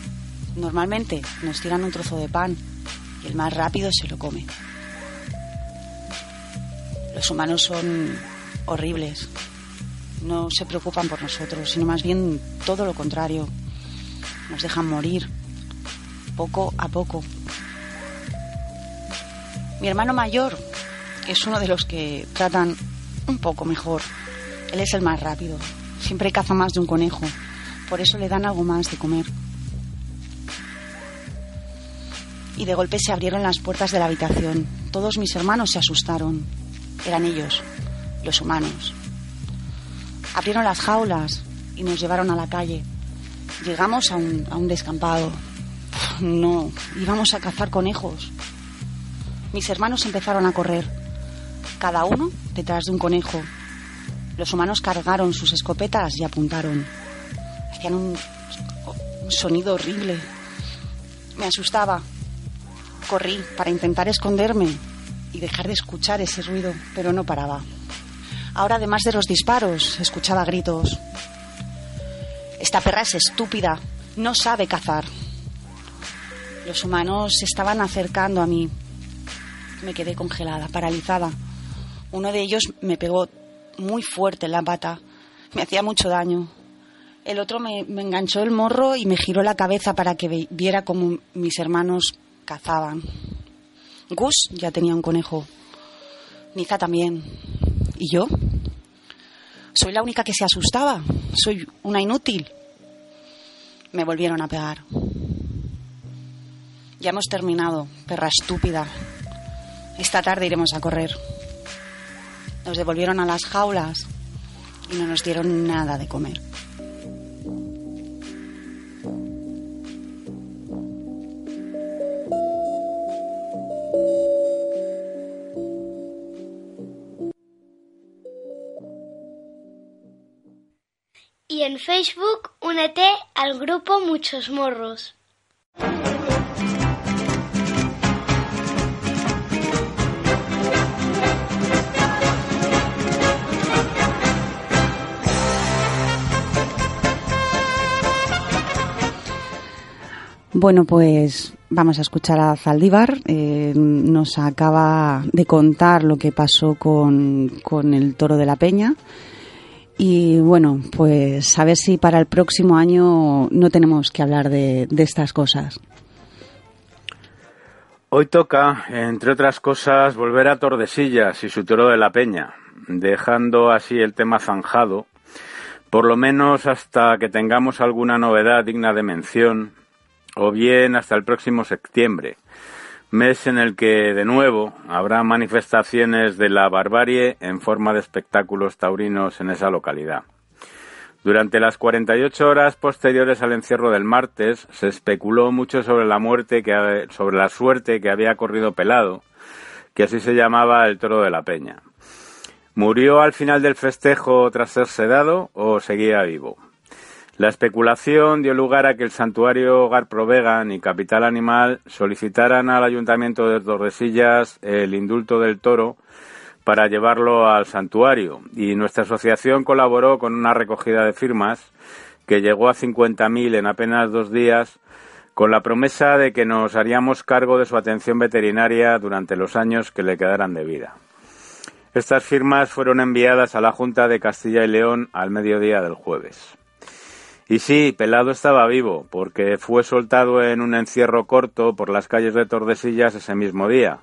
Normalmente nos tiran un trozo de pan y el más rápido se lo come. Los humanos son horribles. No se preocupan por nosotros, sino más bien todo lo contrario. Nos dejan morir poco a poco. Mi hermano mayor es uno de los que tratan un poco mejor. Él es el más rápido. Siempre caza más de un conejo. Por eso le dan algo más de comer. Y de golpe se abrieron las puertas de la habitación. Todos mis hermanos se asustaron. Eran ellos, los humanos. Abrieron las jaulas y nos llevaron a la calle. Llegamos a un, a un descampado. No, íbamos a cazar conejos. Mis hermanos empezaron a correr, cada uno detrás de un conejo. Los humanos cargaron sus escopetas y apuntaron. Hacían un, un sonido horrible. Me asustaba. Corrí para intentar esconderme y dejar de escuchar ese ruido, pero no paraba. Ahora, además de los disparos, escuchaba gritos. Esta perra es estúpida, no sabe cazar. Los humanos se estaban acercando a mí. Me quedé congelada, paralizada. Uno de ellos me pegó muy fuerte en la pata. Me hacía mucho daño. El otro me, me enganchó el morro y me giró la cabeza para que viera cómo mis hermanos cazaban. Gus ya tenía un conejo. Niza también. ¿Y yo? Soy la única que se asustaba. Soy una inútil. Me volvieron a pegar. Ya hemos terminado, perra estúpida. Esta tarde iremos a correr. Nos devolvieron a las jaulas y no nos dieron nada de comer. Facebook únete al grupo Muchos Morros. Bueno, pues vamos a escuchar a Zaldívar. Eh, nos acaba de contar lo que pasó con, con el toro de la Peña. Y bueno, pues a ver si para el próximo año no tenemos que hablar de, estas cosas. Hoy toca, entre otras cosas, volver a Tordesillas y su toro de la Peña, dejando así el tema zanjado, por lo menos hasta que tengamos alguna novedad digna de mención, o bien hasta el próximo septiembre, mes en el que, de nuevo, habrá manifestaciones de la barbarie en forma de espectáculos taurinos en esa localidad. Durante las 48 horas posteriores al encierro del martes, se especuló mucho sobre la muerte que, sobre la suerte que había corrido Pelado, que así se llamaba el toro de la Peña. ¿Murió al final del festejo tras ser sedado o seguía vivo? La especulación dio lugar a que el santuario Hogar Provegan y Capital Animal solicitaran al Ayuntamiento de Tordesillas el indulto del toro para llevarlo al santuario y nuestra asociación colaboró con una recogida de firmas que llegó a 50.000 en apenas dos días con la promesa de que nos haríamos cargo de su atención veterinaria durante los años que le quedaran de vida. Estas firmas fueron enviadas a la Junta de Castilla y León al mediodía del jueves. Y sí, Pelado estaba vivo, porque fue soltado en un encierro corto por las calles de Tordesillas ese mismo día,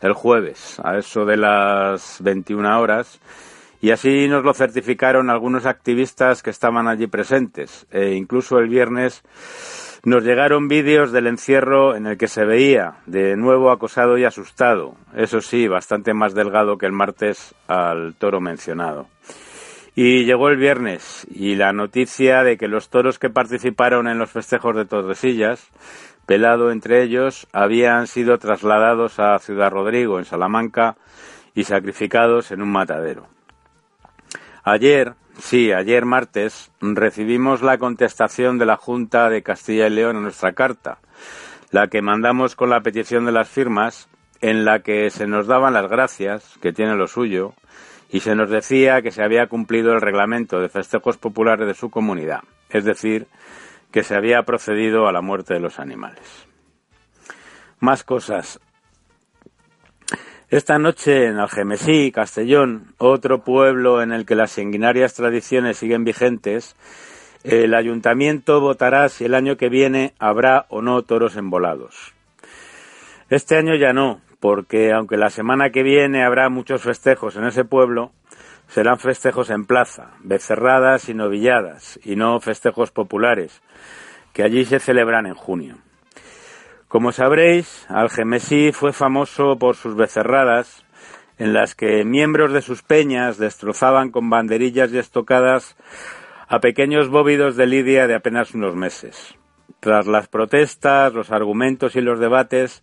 el jueves, a eso de las 21 horas, Y así nos lo certificaron algunos activistas que estaban allí presentes. E incluso el viernes nos llegaron vídeos del encierro en el que se veía de nuevo acosado y asustado, eso sí, bastante más delgado que el martes al toro mencionado. Y llegó el viernes y la noticia de que los toros que participaron en los festejos de Tordesillas, pelado entre ellos, habían sido trasladados a Ciudad Rodrigo, en Salamanca, y sacrificados en un matadero. Ayer, sí, ayer martes, recibimos la contestación de la Junta de Castilla y León a nuestra carta, la que mandamos con la petición de las firmas, en la que se nos daban las gracias, que tiene lo suyo, y se nos decía que se había cumplido el reglamento de festejos populares de su comunidad, es decir, que se había procedido a la muerte de los animales. Más cosas. Esta noche en Algemesí, Castellón, otro pueblo en el que las sanguinarias tradiciones siguen vigentes, el ayuntamiento votará si el año que viene habrá o no toros embolados. Este año ya no, porque aunque la semana que viene habrá muchos festejos en ese pueblo, serán festejos en plaza, becerradas y novilladas, y no festejos populares, que allí se celebran en junio. Como sabréis, Algemesí fue famoso por sus becerradas, en las que miembros de sus peñas destrozaban con banderillas y estocadas a pequeños bóvidos de lidia de apenas unos meses. Tras las protestas, los argumentos y los debates,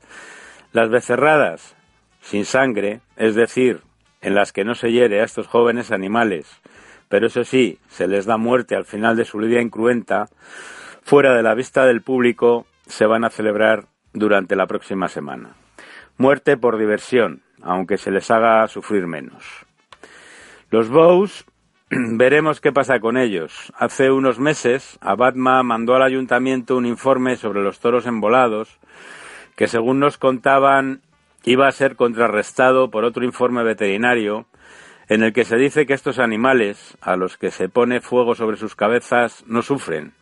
las becerradas, sin sangre, es decir, en las que no se hiere a estos jóvenes animales, pero eso sí, se les da muerte al final de su lidia incruenta, fuera de la vista del público, se van a celebrar durante la próxima semana. Muerte por diversión, aunque se les haga sufrir menos. Los Bows, <clears throat> veremos qué pasa con ellos. Hace unos meses, Abadma mandó al ayuntamiento un informe sobre los toros embolados, que según nos contaban iba a ser contrarrestado por otro informe veterinario en el que se dice que estos animales, a los que se pone fuego sobre sus cabezas, no sufren,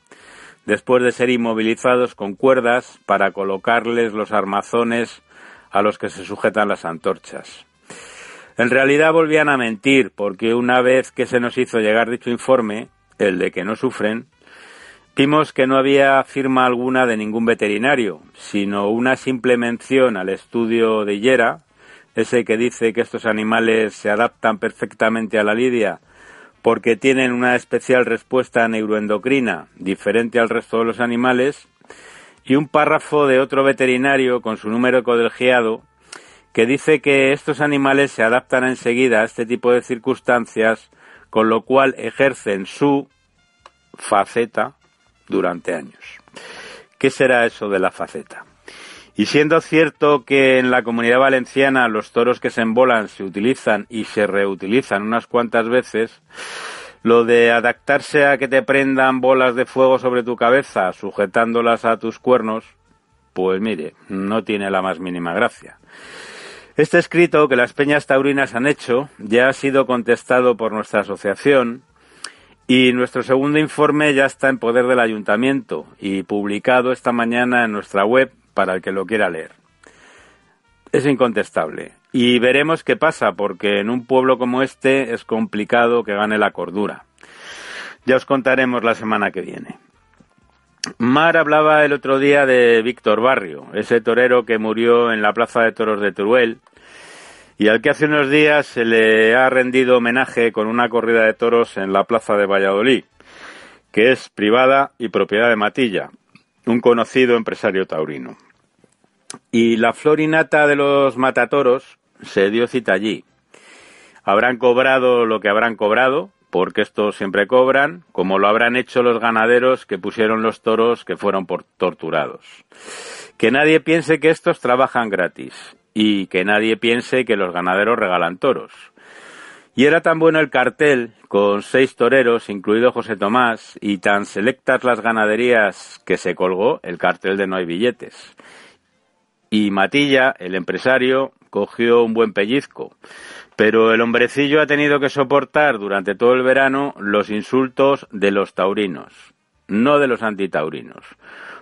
después de ser inmovilizados con cuerdas para colocarles los armazones a los que se sujetan las antorchas. En realidad volvían a mentir, porque una vez que se nos hizo llegar dicho informe, el de que no sufren, Vimos que no había firma alguna de ningún veterinario, sino una simple mención al estudio de Yera, ese que dice que estos animales se adaptan perfectamente a la lidia porque tienen una especial respuesta neuroendocrina diferente al resto de los animales, y un párrafo de otro veterinario con su número colegiado que dice que estos animales se adaptan enseguida a este tipo de circunstancias, con lo cual ejercen su faceta durante años. ¿Qué será eso de la faceta? Y siendo cierto que en la comunidad valenciana los toros que se embolan se utilizan y se reutilizan unas cuantas veces, lo de adaptarse a que te prendan bolas de fuego sobre tu cabeza sujetándolas a tus cuernos, pues mire, no tiene la más mínima gracia. Este escrito que las peñas taurinas han hecho ya ha sido contestado por nuestra asociación y nuestro segundo informe ya está en poder del ayuntamiento y publicado esta mañana en nuestra web para el que lo quiera leer. Es incontestable. Y veremos qué pasa, porque en un pueblo como este es complicado que gane la cordura. Ya os contaremos la semana que viene. Mar hablaba el otro día de Víctor Barrio, ese torero que murió en la Plaza de Toros de Teruel y al que hace unos días se le ha rendido homenaje con una corrida de toros en la plaza de Valladolid, que es privada y propiedad de Matilla, un conocido empresario taurino. Y la florinata de los matatoros se dio cita allí. Habrán cobrado lo que habrán cobrado, porque estos siempre cobran, como lo habrán hecho los ganaderos que pusieron los toros que fueron por torturados. Que nadie piense que estos trabajan gratis y que nadie piense que los ganaderos regalan toros. Y era tan bueno el cartel, con seis toreros, incluido José Tomás, y tan selectas las ganaderías que se colgó el cartel de no hay billetes. Y Matilla, el empresario, cogió un buen pellizco. Pero el hombrecillo ha tenido que soportar durante todo el verano los insultos de los taurinos, no de los antitaurinos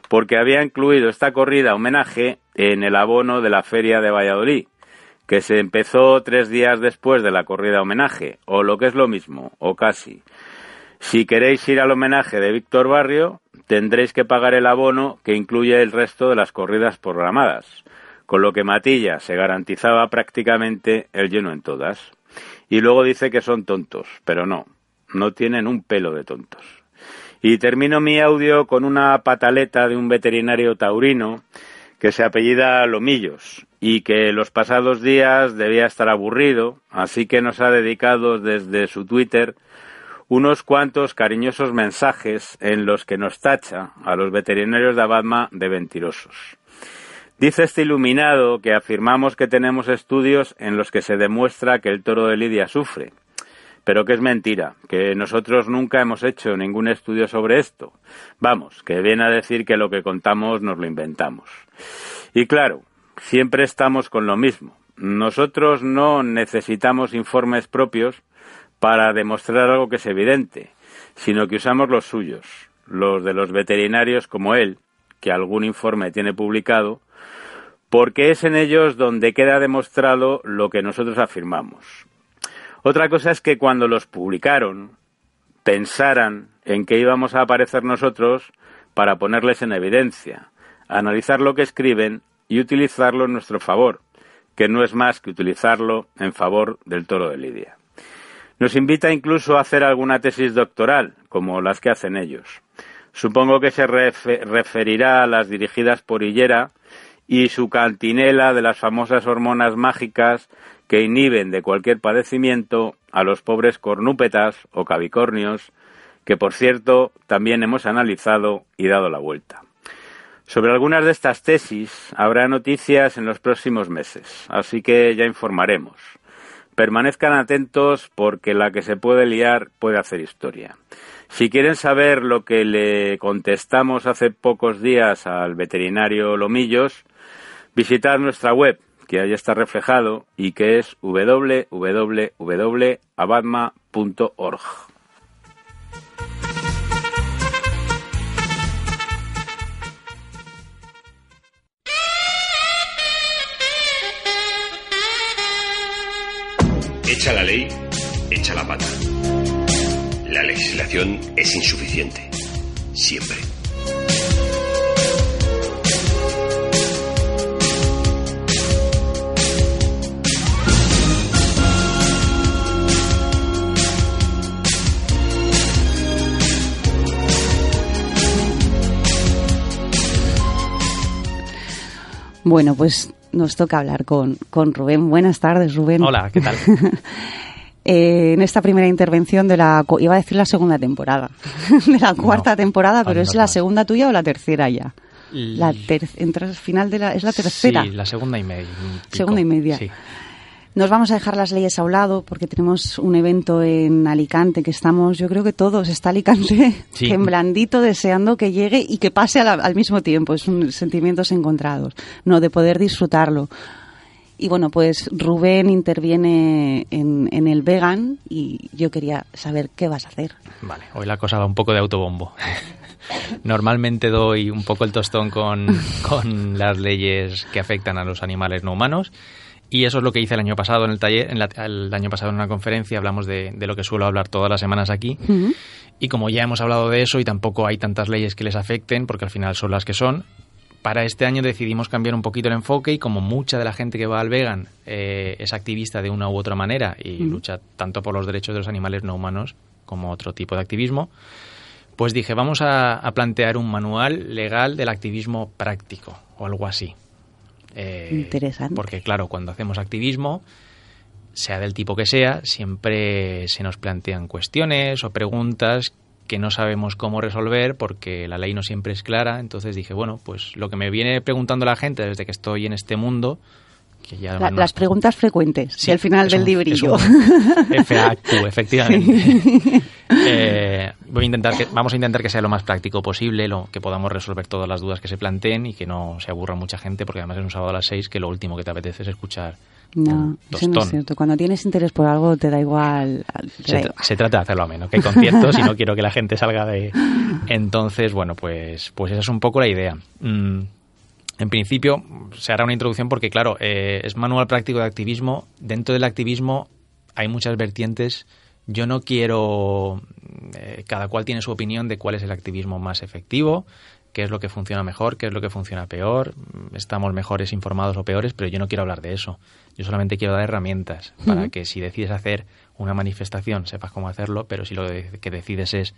porque había incluido esta corrida homenaje en el abono de la Feria de Valladolid, que se empezó tres días después de la corrida homenaje, o lo que es lo mismo, o casi. Si queréis ir al homenaje de Víctor Barrio, tendréis que pagar el abono que incluye el resto de las corridas programadas, con lo que Matilla se garantizaba prácticamente el lleno en todas. Y luego dice que son tontos, pero no, no tienen un pelo de tontos. Y termino mi audio con una pataleta de un veterinario taurino que se apellida Lomillos y que los pasados días debía estar aburrido, así que nos ha dedicado desde su Twitter unos cuantos cariñosos mensajes en los que nos tacha a los veterinarios de Abadma de mentirosos. Dice este iluminado que afirmamos que tenemos estudios en los que se demuestra que el toro de Lidia sufre, pero que es mentira, que nosotros nunca hemos hecho ningún estudio sobre esto. Vamos, que viene a decir que lo que contamos nos lo inventamos. Y claro, siempre estamos con lo mismo. Nosotros no necesitamos informes propios para demostrar algo que es evidente, sino que usamos los suyos, los de los veterinarios como él, que algún informe tiene publicado, porque es en ellos donde queda demostrado lo que nosotros afirmamos. Otra cosa es que cuando los publicaron pensaran en que íbamos a aparecer nosotros para ponerles en evidencia, analizar lo que escriben y utilizarlo en nuestro favor, que no es más que utilizarlo en favor del toro de Lidia. Nos invita incluso a hacer alguna tesis doctoral, como las que hacen ellos. Supongo que se referirá a las dirigidas por Hillera y su cantinela de las famosas hormonas mágicas que inhiben de cualquier padecimiento a los pobres cornúpetas o cabicornios, que por cierto también hemos analizado y dado la vuelta. Sobre algunas de estas tesis habrá noticias en los próximos meses, así que ya informaremos. Permanezcan atentos porque la que se puede liar puede hacer historia. Si quieren saber lo que le contestamos hace pocos días al veterinario Lomillos, visitad nuestra web, que ahí está reflejado y que es www.abadma.org. Echa la ley, echa la pata. La legislación es insuficiente. Siempre. Bueno, pues nos toca hablar con, con Rubén. Buenas tardes, Rubén. Hola, ¿qué tal? <laughs> Eh, en esta primera intervención de la, iba a decir la segunda temporada, <laughs> de la cuarta temporada, pero es la segunda tuya o la tercera ya. La entre final de la, es la tercera. Sí, la segunda y media. Segunda y media. Sí. Nos vamos a dejar las leyes a un lado porque tenemos un evento en Alicante que estamos, yo creo que todos, está Alicante <laughs> Sí. <laughs> temblandito deseando que llegue y que pase al, al mismo tiempo. Es un sentimientos encontrados, no de poder disfrutarlo. Y bueno, pues Rubén interviene en, en el vegan y yo quería saber qué vas a hacer. Vale, hoy la cosa va un poco de autobombo. <laughs> Normalmente doy un poco el tostón con, con las leyes que afectan a los animales no humanos. Y eso es lo que hice el año pasado en el taller, en la- el año pasado en una conferencia hablamos de, de lo que suelo hablar todas las semanas aquí. Y como ya hemos hablado de eso y tampoco hay tantas leyes que les afecten, porque al final son las que son, para este año decidimos cambiar un poquito el enfoque y como mucha de la gente que va al vegan eh, es activista de una u otra manera y lucha tanto por los derechos de los animales no humanos como otro tipo de activismo, pues dije, vamos a, a plantear un manual legal del activismo práctico o algo así. Eh, Interesante. Porque claro, cuando hacemos activismo, sea del tipo que sea, siempre se nos plantean cuestiones o preguntas que no sabemos cómo resolver porque la ley no siempre es clara. Entonces dije, bueno, pues lo que me viene preguntando la gente desde que estoy en este mundo, que ya La- no- las preguntas frecuentes, Sí, al final del un- librillo. un FAQ, efectivamente. Sí. Eh, voy a intentar que, vamos a intentar que sea lo más práctico posible, lo que podamos resolver todas las dudas que se planteen y que no se aburra mucha gente, porque además es un sábado a las 6 que lo último que te apetece es escuchar. No, eso no es cierto. Cuando tienes interés por algo te da igual. te Se, da tra- igual. se trata de hacerlo ameno, que hay conciertos y no <laughs> quiero que la gente salga de... Entonces, bueno, pues, pues esa es un poco la idea. Mm, En principio, se hará una introducción porque, claro, eh, es manual práctico de activismo. Dentro del activismo hay muchas vertientes. Yo no quiero. eh, cada cual tiene su opinión de cuál es el activismo más efectivo, qué es lo que funciona mejor, qué es lo que funciona peor. Estamos mejores informados o peores, pero yo no quiero hablar de eso. Yo solamente quiero dar herramientas para que si decides hacer una manifestación sepas cómo hacerlo, pero si lo que decides es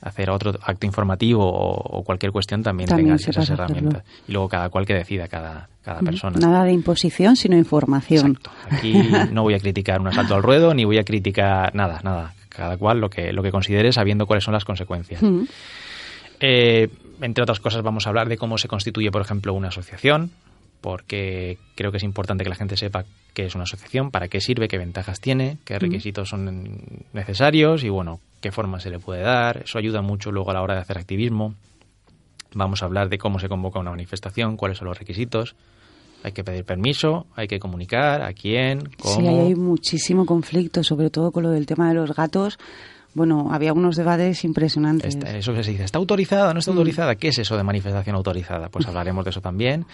hacer otro acto informativo o, o cualquier cuestión también, También tengas esas hacerlo. herramientas. Y luego cada cual que decida, cada, cada persona. Nada de imposición, sino información. Aquí <laughs> no voy a criticar un asalto al ruedo, ni voy a criticar nada, nada. Cada cual lo que, lo que considere sabiendo cuáles son las consecuencias. Eh, entre otras cosas vamos a hablar de cómo se constituye, por ejemplo, una asociación, porque creo que es importante que la gente sepa qué es una asociación, para qué sirve, qué ventajas tiene, qué requisitos son necesarios y, bueno, qué forma se le puede dar. Eso ayuda mucho luego a la hora de hacer activismo. Vamos a hablar de cómo se convoca una manifestación, cuáles son los requisitos. Hay que pedir permiso, hay que comunicar a quién, cómo. Sí, hay muchísimo conflicto, sobre todo con lo del tema de los gatos. Bueno, había unos debates impresionantes. Está- eso que se dice, ¿está autorizada o no está Mm. autorizada? ¿Qué es eso de manifestación autorizada? Pues hablaremos de eso también.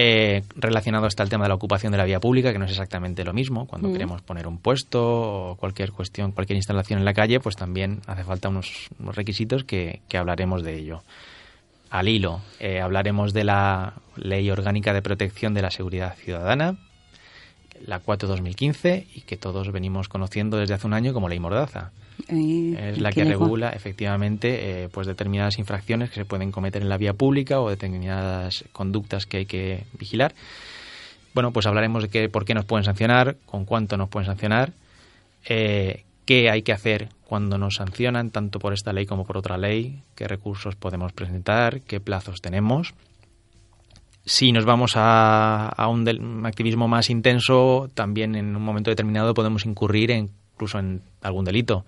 Eh, relacionado está el tema de la ocupación de la vía pública, que no es exactamente lo mismo. Cuando Mm. queremos poner un puesto o cualquier cuestión, cualquier instalación en la calle, pues también hace falta unos, unos requisitos que, que hablaremos de ello. Al hilo, eh, hablaremos de la Ley Orgánica de Protección de la Seguridad Ciudadana, la 4-2015, y que todos venimos conociendo desde hace un año como Ley Mordaza. Es la que regula efectivamente eh, pues determinadas infracciones que se pueden cometer en la vía pública o determinadas conductas que hay que vigilar. Bueno, pues hablaremos de qué, por qué nos pueden sancionar, con cuánto nos pueden sancionar, eh, qué hay que hacer cuando nos sancionan, tanto por esta ley como por otra ley, qué recursos podemos presentar, qué plazos tenemos. Si nos vamos a, a un, del- un activismo más intenso, también en un momento determinado podemos incurrir en- incluso en algún delito.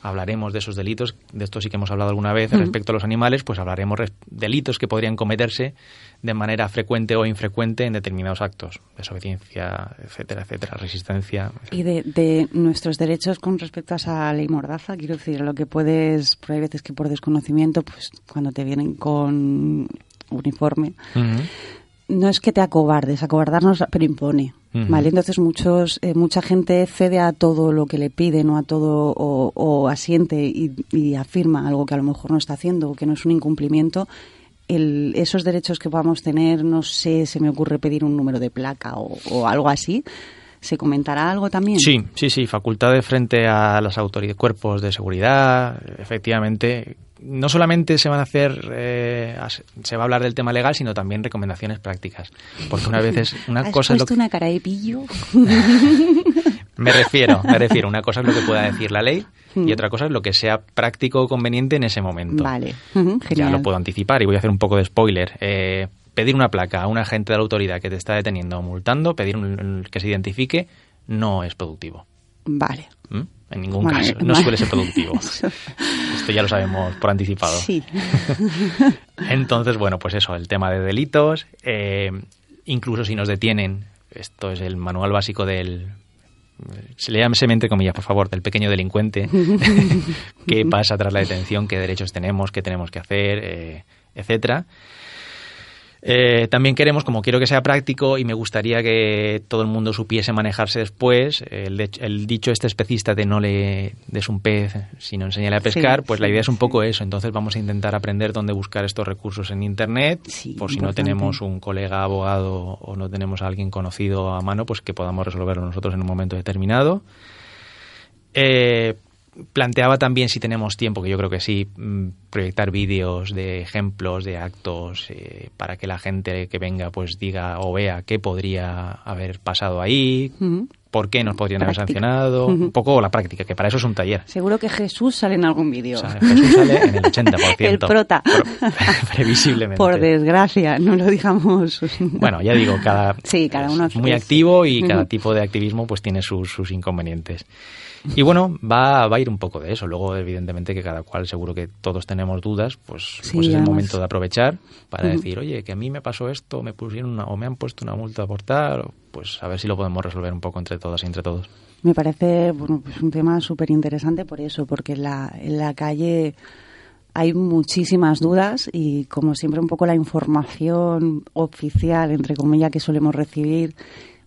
Hablaremos de esos delitos, de esto sí que hemos hablado alguna vez Ujú. respecto a los animales, pues hablaremos res- delitos que podrían cometerse de manera frecuente o infrecuente en determinados actos, desobediencia, etcétera, etcétera, resistencia. Y de, de nuestros derechos con respecto a esa ley mordaza, quiero decir, lo que puedes, pero hay veces que por desconocimiento, pues cuando te vienen con uniforme, no es que te acobardes, acobardarnos, pero impone. ¿Vale? Entonces muchos, eh, mucha gente cede a todo lo que le piden o a todo o, o asiente y, y afirma algo que a lo mejor no está haciendo o que no es un incumplimiento. El, esos derechos que podamos tener, no sé, se me ocurre pedir un número de placa o, o algo así. ¿Se comentará algo también? Sí, sí, sí, facultades frente a las autoridades, cuerpos de seguridad, efectivamente. No solamente se van a hacer, eh, se va a hablar del tema legal, sino también recomendaciones prácticas. Porque una vez es, una ¿Has cosa es lo puesto una cara de pillo? <laughs> Me refiero, me refiero. Una cosa es lo que pueda decir la ley y otra cosa es lo que sea práctico o conveniente en ese momento. Vale, Ya genial. lo puedo anticipar y voy a hacer un poco de spoiler. Eh, pedir una placa a un agente de la autoridad que te está deteniendo o multando, pedir un- que se identifique, no es productivo. Vale. ¿Mm? En ningún caso. <laughs> No suele ser productivo. <laughs> Esto ya lo sabemos por anticipado. Sí. <laughs> Entonces, bueno, pues eso, el tema de delitos, eh, incluso si nos detienen, esto es el manual básico del... Se le llama entre comillas, por favor, del pequeño delincuente. ¿Qué pasa tras la detención? ¿Qué derechos tenemos? ¿Qué tenemos que hacer? Eh, etcétera. Eh, también queremos, como quiero que sea práctico y me gustaría que todo el mundo supiese manejarse después, el, de- el dicho este especista de no le des un pez sino enséñale a pescar, Sí, pues la idea es un poco eso. Entonces vamos a intentar aprender dónde buscar estos recursos en Internet, por si no tenemos un colega abogado o no tenemos a alguien conocido a mano, pues que podamos resolverlo nosotros en un momento determinado. Eh, planteaba también, si tenemos tiempo, que yo creo que sí, mm, proyectar vídeos de ejemplos, de actos, eh, para que la gente que venga pues diga o vea qué podría haber pasado ahí, por qué nos podrían haber sancionado, un poco la práctica, que para eso es un taller. Seguro que Jesús sale en algún vídeo. O sea, Jesús sale en el 80%. <laughs> El prota. <laughs> Previsiblemente. Por desgracia, no lo digamos. Bueno, ya digo, cada Sí, cada uno es muy activo y cada tipo de activismo pues tiene sus, sus inconvenientes. Y bueno, va, va a ir un poco de eso. Luego, evidentemente, que cada cual, seguro que todos tenemos dudas, pues, Sí, pues es el momento de aprovechar para decir, oye, que a mí me pasó esto, me pusieron una, o me han puesto una multa por tal, pues a ver si lo podemos resolver un poco entre todas y entre todos. Me parece bueno, pues un tema súper interesante por eso, porque en la, en la calle hay muchísimas dudas y como siempre un poco la información oficial, entre comillas, que solemos recibir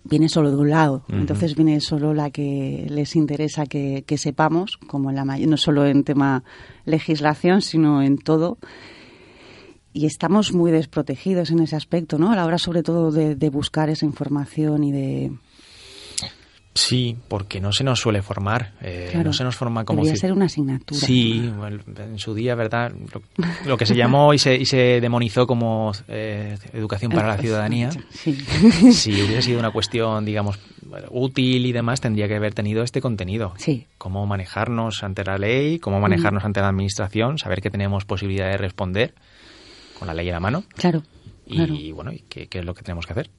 viene solo de un lado. Entonces viene solo la que les interesa que, sepamos, como en la no solo en tema legislación, sino en todo. Y estamos muy desprotegidos en ese aspecto, ¿no? A la hora sobre todo de buscar esa información y de, Sí, porque no se nos suele formar, eh, no se nos forma como... Debería ser una asignatura. Sí, en su día, ¿verdad? Lo, que se llamó y se, y se demonizó como eh, educación para la ciudadanía, <laughs> sí. si hubiese sido una cuestión, digamos, útil y demás, tendría que haber tenido este contenido. Sí. Cómo manejarnos ante la ley, cómo manejarnos ante la administración, saber que tenemos posibilidad de responder con la ley en la mano. Claro. Y bueno, ¿y qué es lo que tenemos que hacer?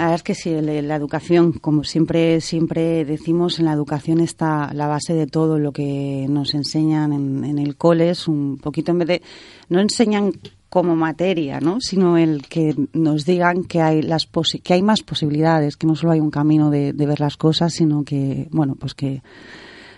La verdad es que sí, la educación, como siempre siempre decimos, en la educación está la base de todo lo que nos enseñan en, el cole, es un poquito en vez de no enseñan como materia, ¿no? sino el que nos digan que hay las que hay más posibilidades, que no solo hay un camino de, de ver las cosas, sino que bueno, pues que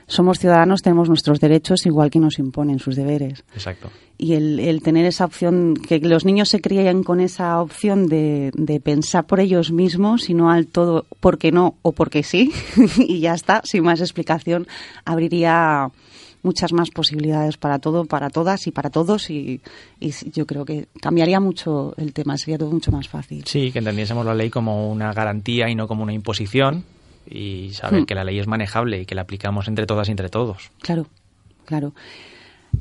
somos ciudadanos, tenemos nuestros derechos igual que nos imponen sus deberes. Exacto. Y el, tener esa opción, que los niños se crían con esa opción de, pensar por ellos mismos y no al todo porque no o porque sí, <laughs> y ya está, sin más explicación, abriría muchas más posibilidades para todo, para todas y para todos y, yo creo que cambiaría mucho el tema, sería todo mucho más fácil. Sí, que entendiésemos la ley como una garantía y no como una imposición y saber hmm. que la ley es manejable y que la aplicamos entre todas y entre todos. Claro, claro.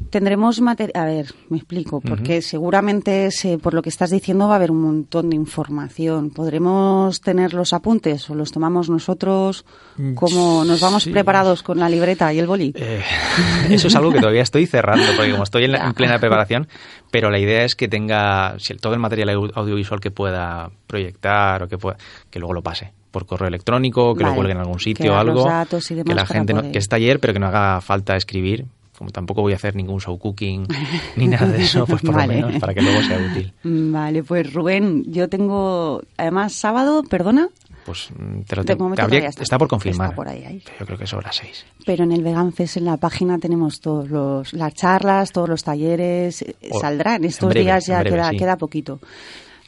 Tendremos material. A ver, me explico, porque seguramente por lo que estás diciendo va a haber un montón de información. ¿Podremos tener los apuntes o los tomamos nosotros? Mm, como nos vamos preparados con la libreta y el boli? Eh, <laughs> eso es algo que todavía estoy cerrando, porque como estoy en, plena preparación, pero la idea es que tenga todo el material audiovisual que pueda proyectar o que, pueda, que luego lo pase por correo electrónico, que lo cuelgue en algún sitio, o algo, que la gente no, que es taller, pero que no haga falta escribir. Como tampoco voy a hacer ningún show cooking <laughs> ni nada de eso, pues por lo menos para que luego sea útil. <laughs> Vale, pues Rubén, yo tengo, además sábado, perdona, pues mm, te lo tengo. está, por confirmar. por ahí, Yo creo que sobre las seis. Pero en el Vegan Fest en la página tenemos todos los las charlas, todos los talleres. Eh, saldrán estos días ya queda, queda poquito.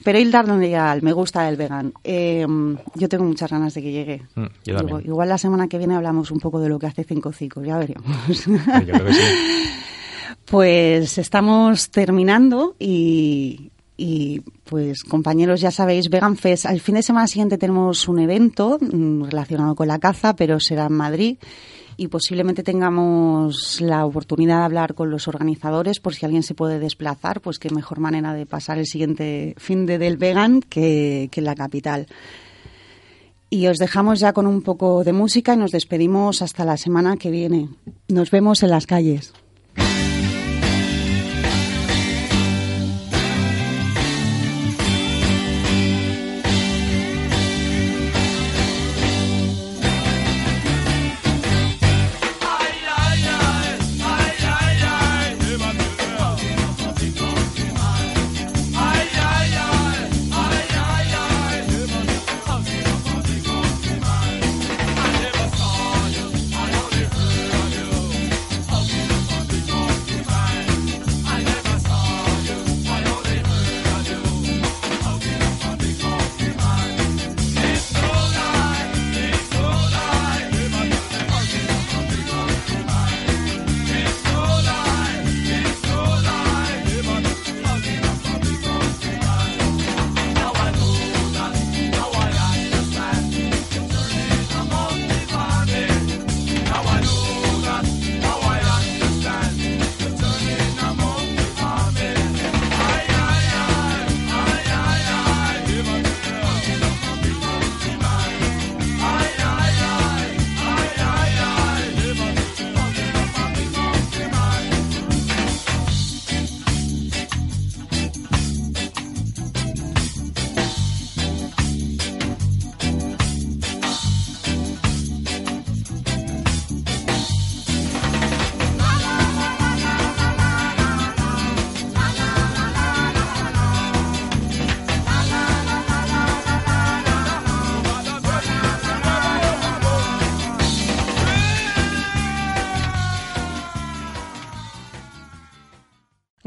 Pero ir donde al me gusta el vegan. Eh, yo tengo muchas ganas de que llegue. Mm, igual, la semana que viene hablamos un poco de lo que hace Cinco Cicos, ya veremos. <laughs> Pues estamos terminando y, y pues compañeros, ya sabéis, Vegan Fest, al fin de semana siguiente tenemos un evento mm, relacionado con la caza, pero será en Madrid y posiblemente tengamos la oportunidad de hablar con los organizadores por si alguien se puede desplazar, pues qué mejor manera de pasar el siguiente fin de del vegan que, que en la capital. Y os dejamos ya con un poco de música y nos despedimos hasta la semana que viene. Nos vemos en las calles.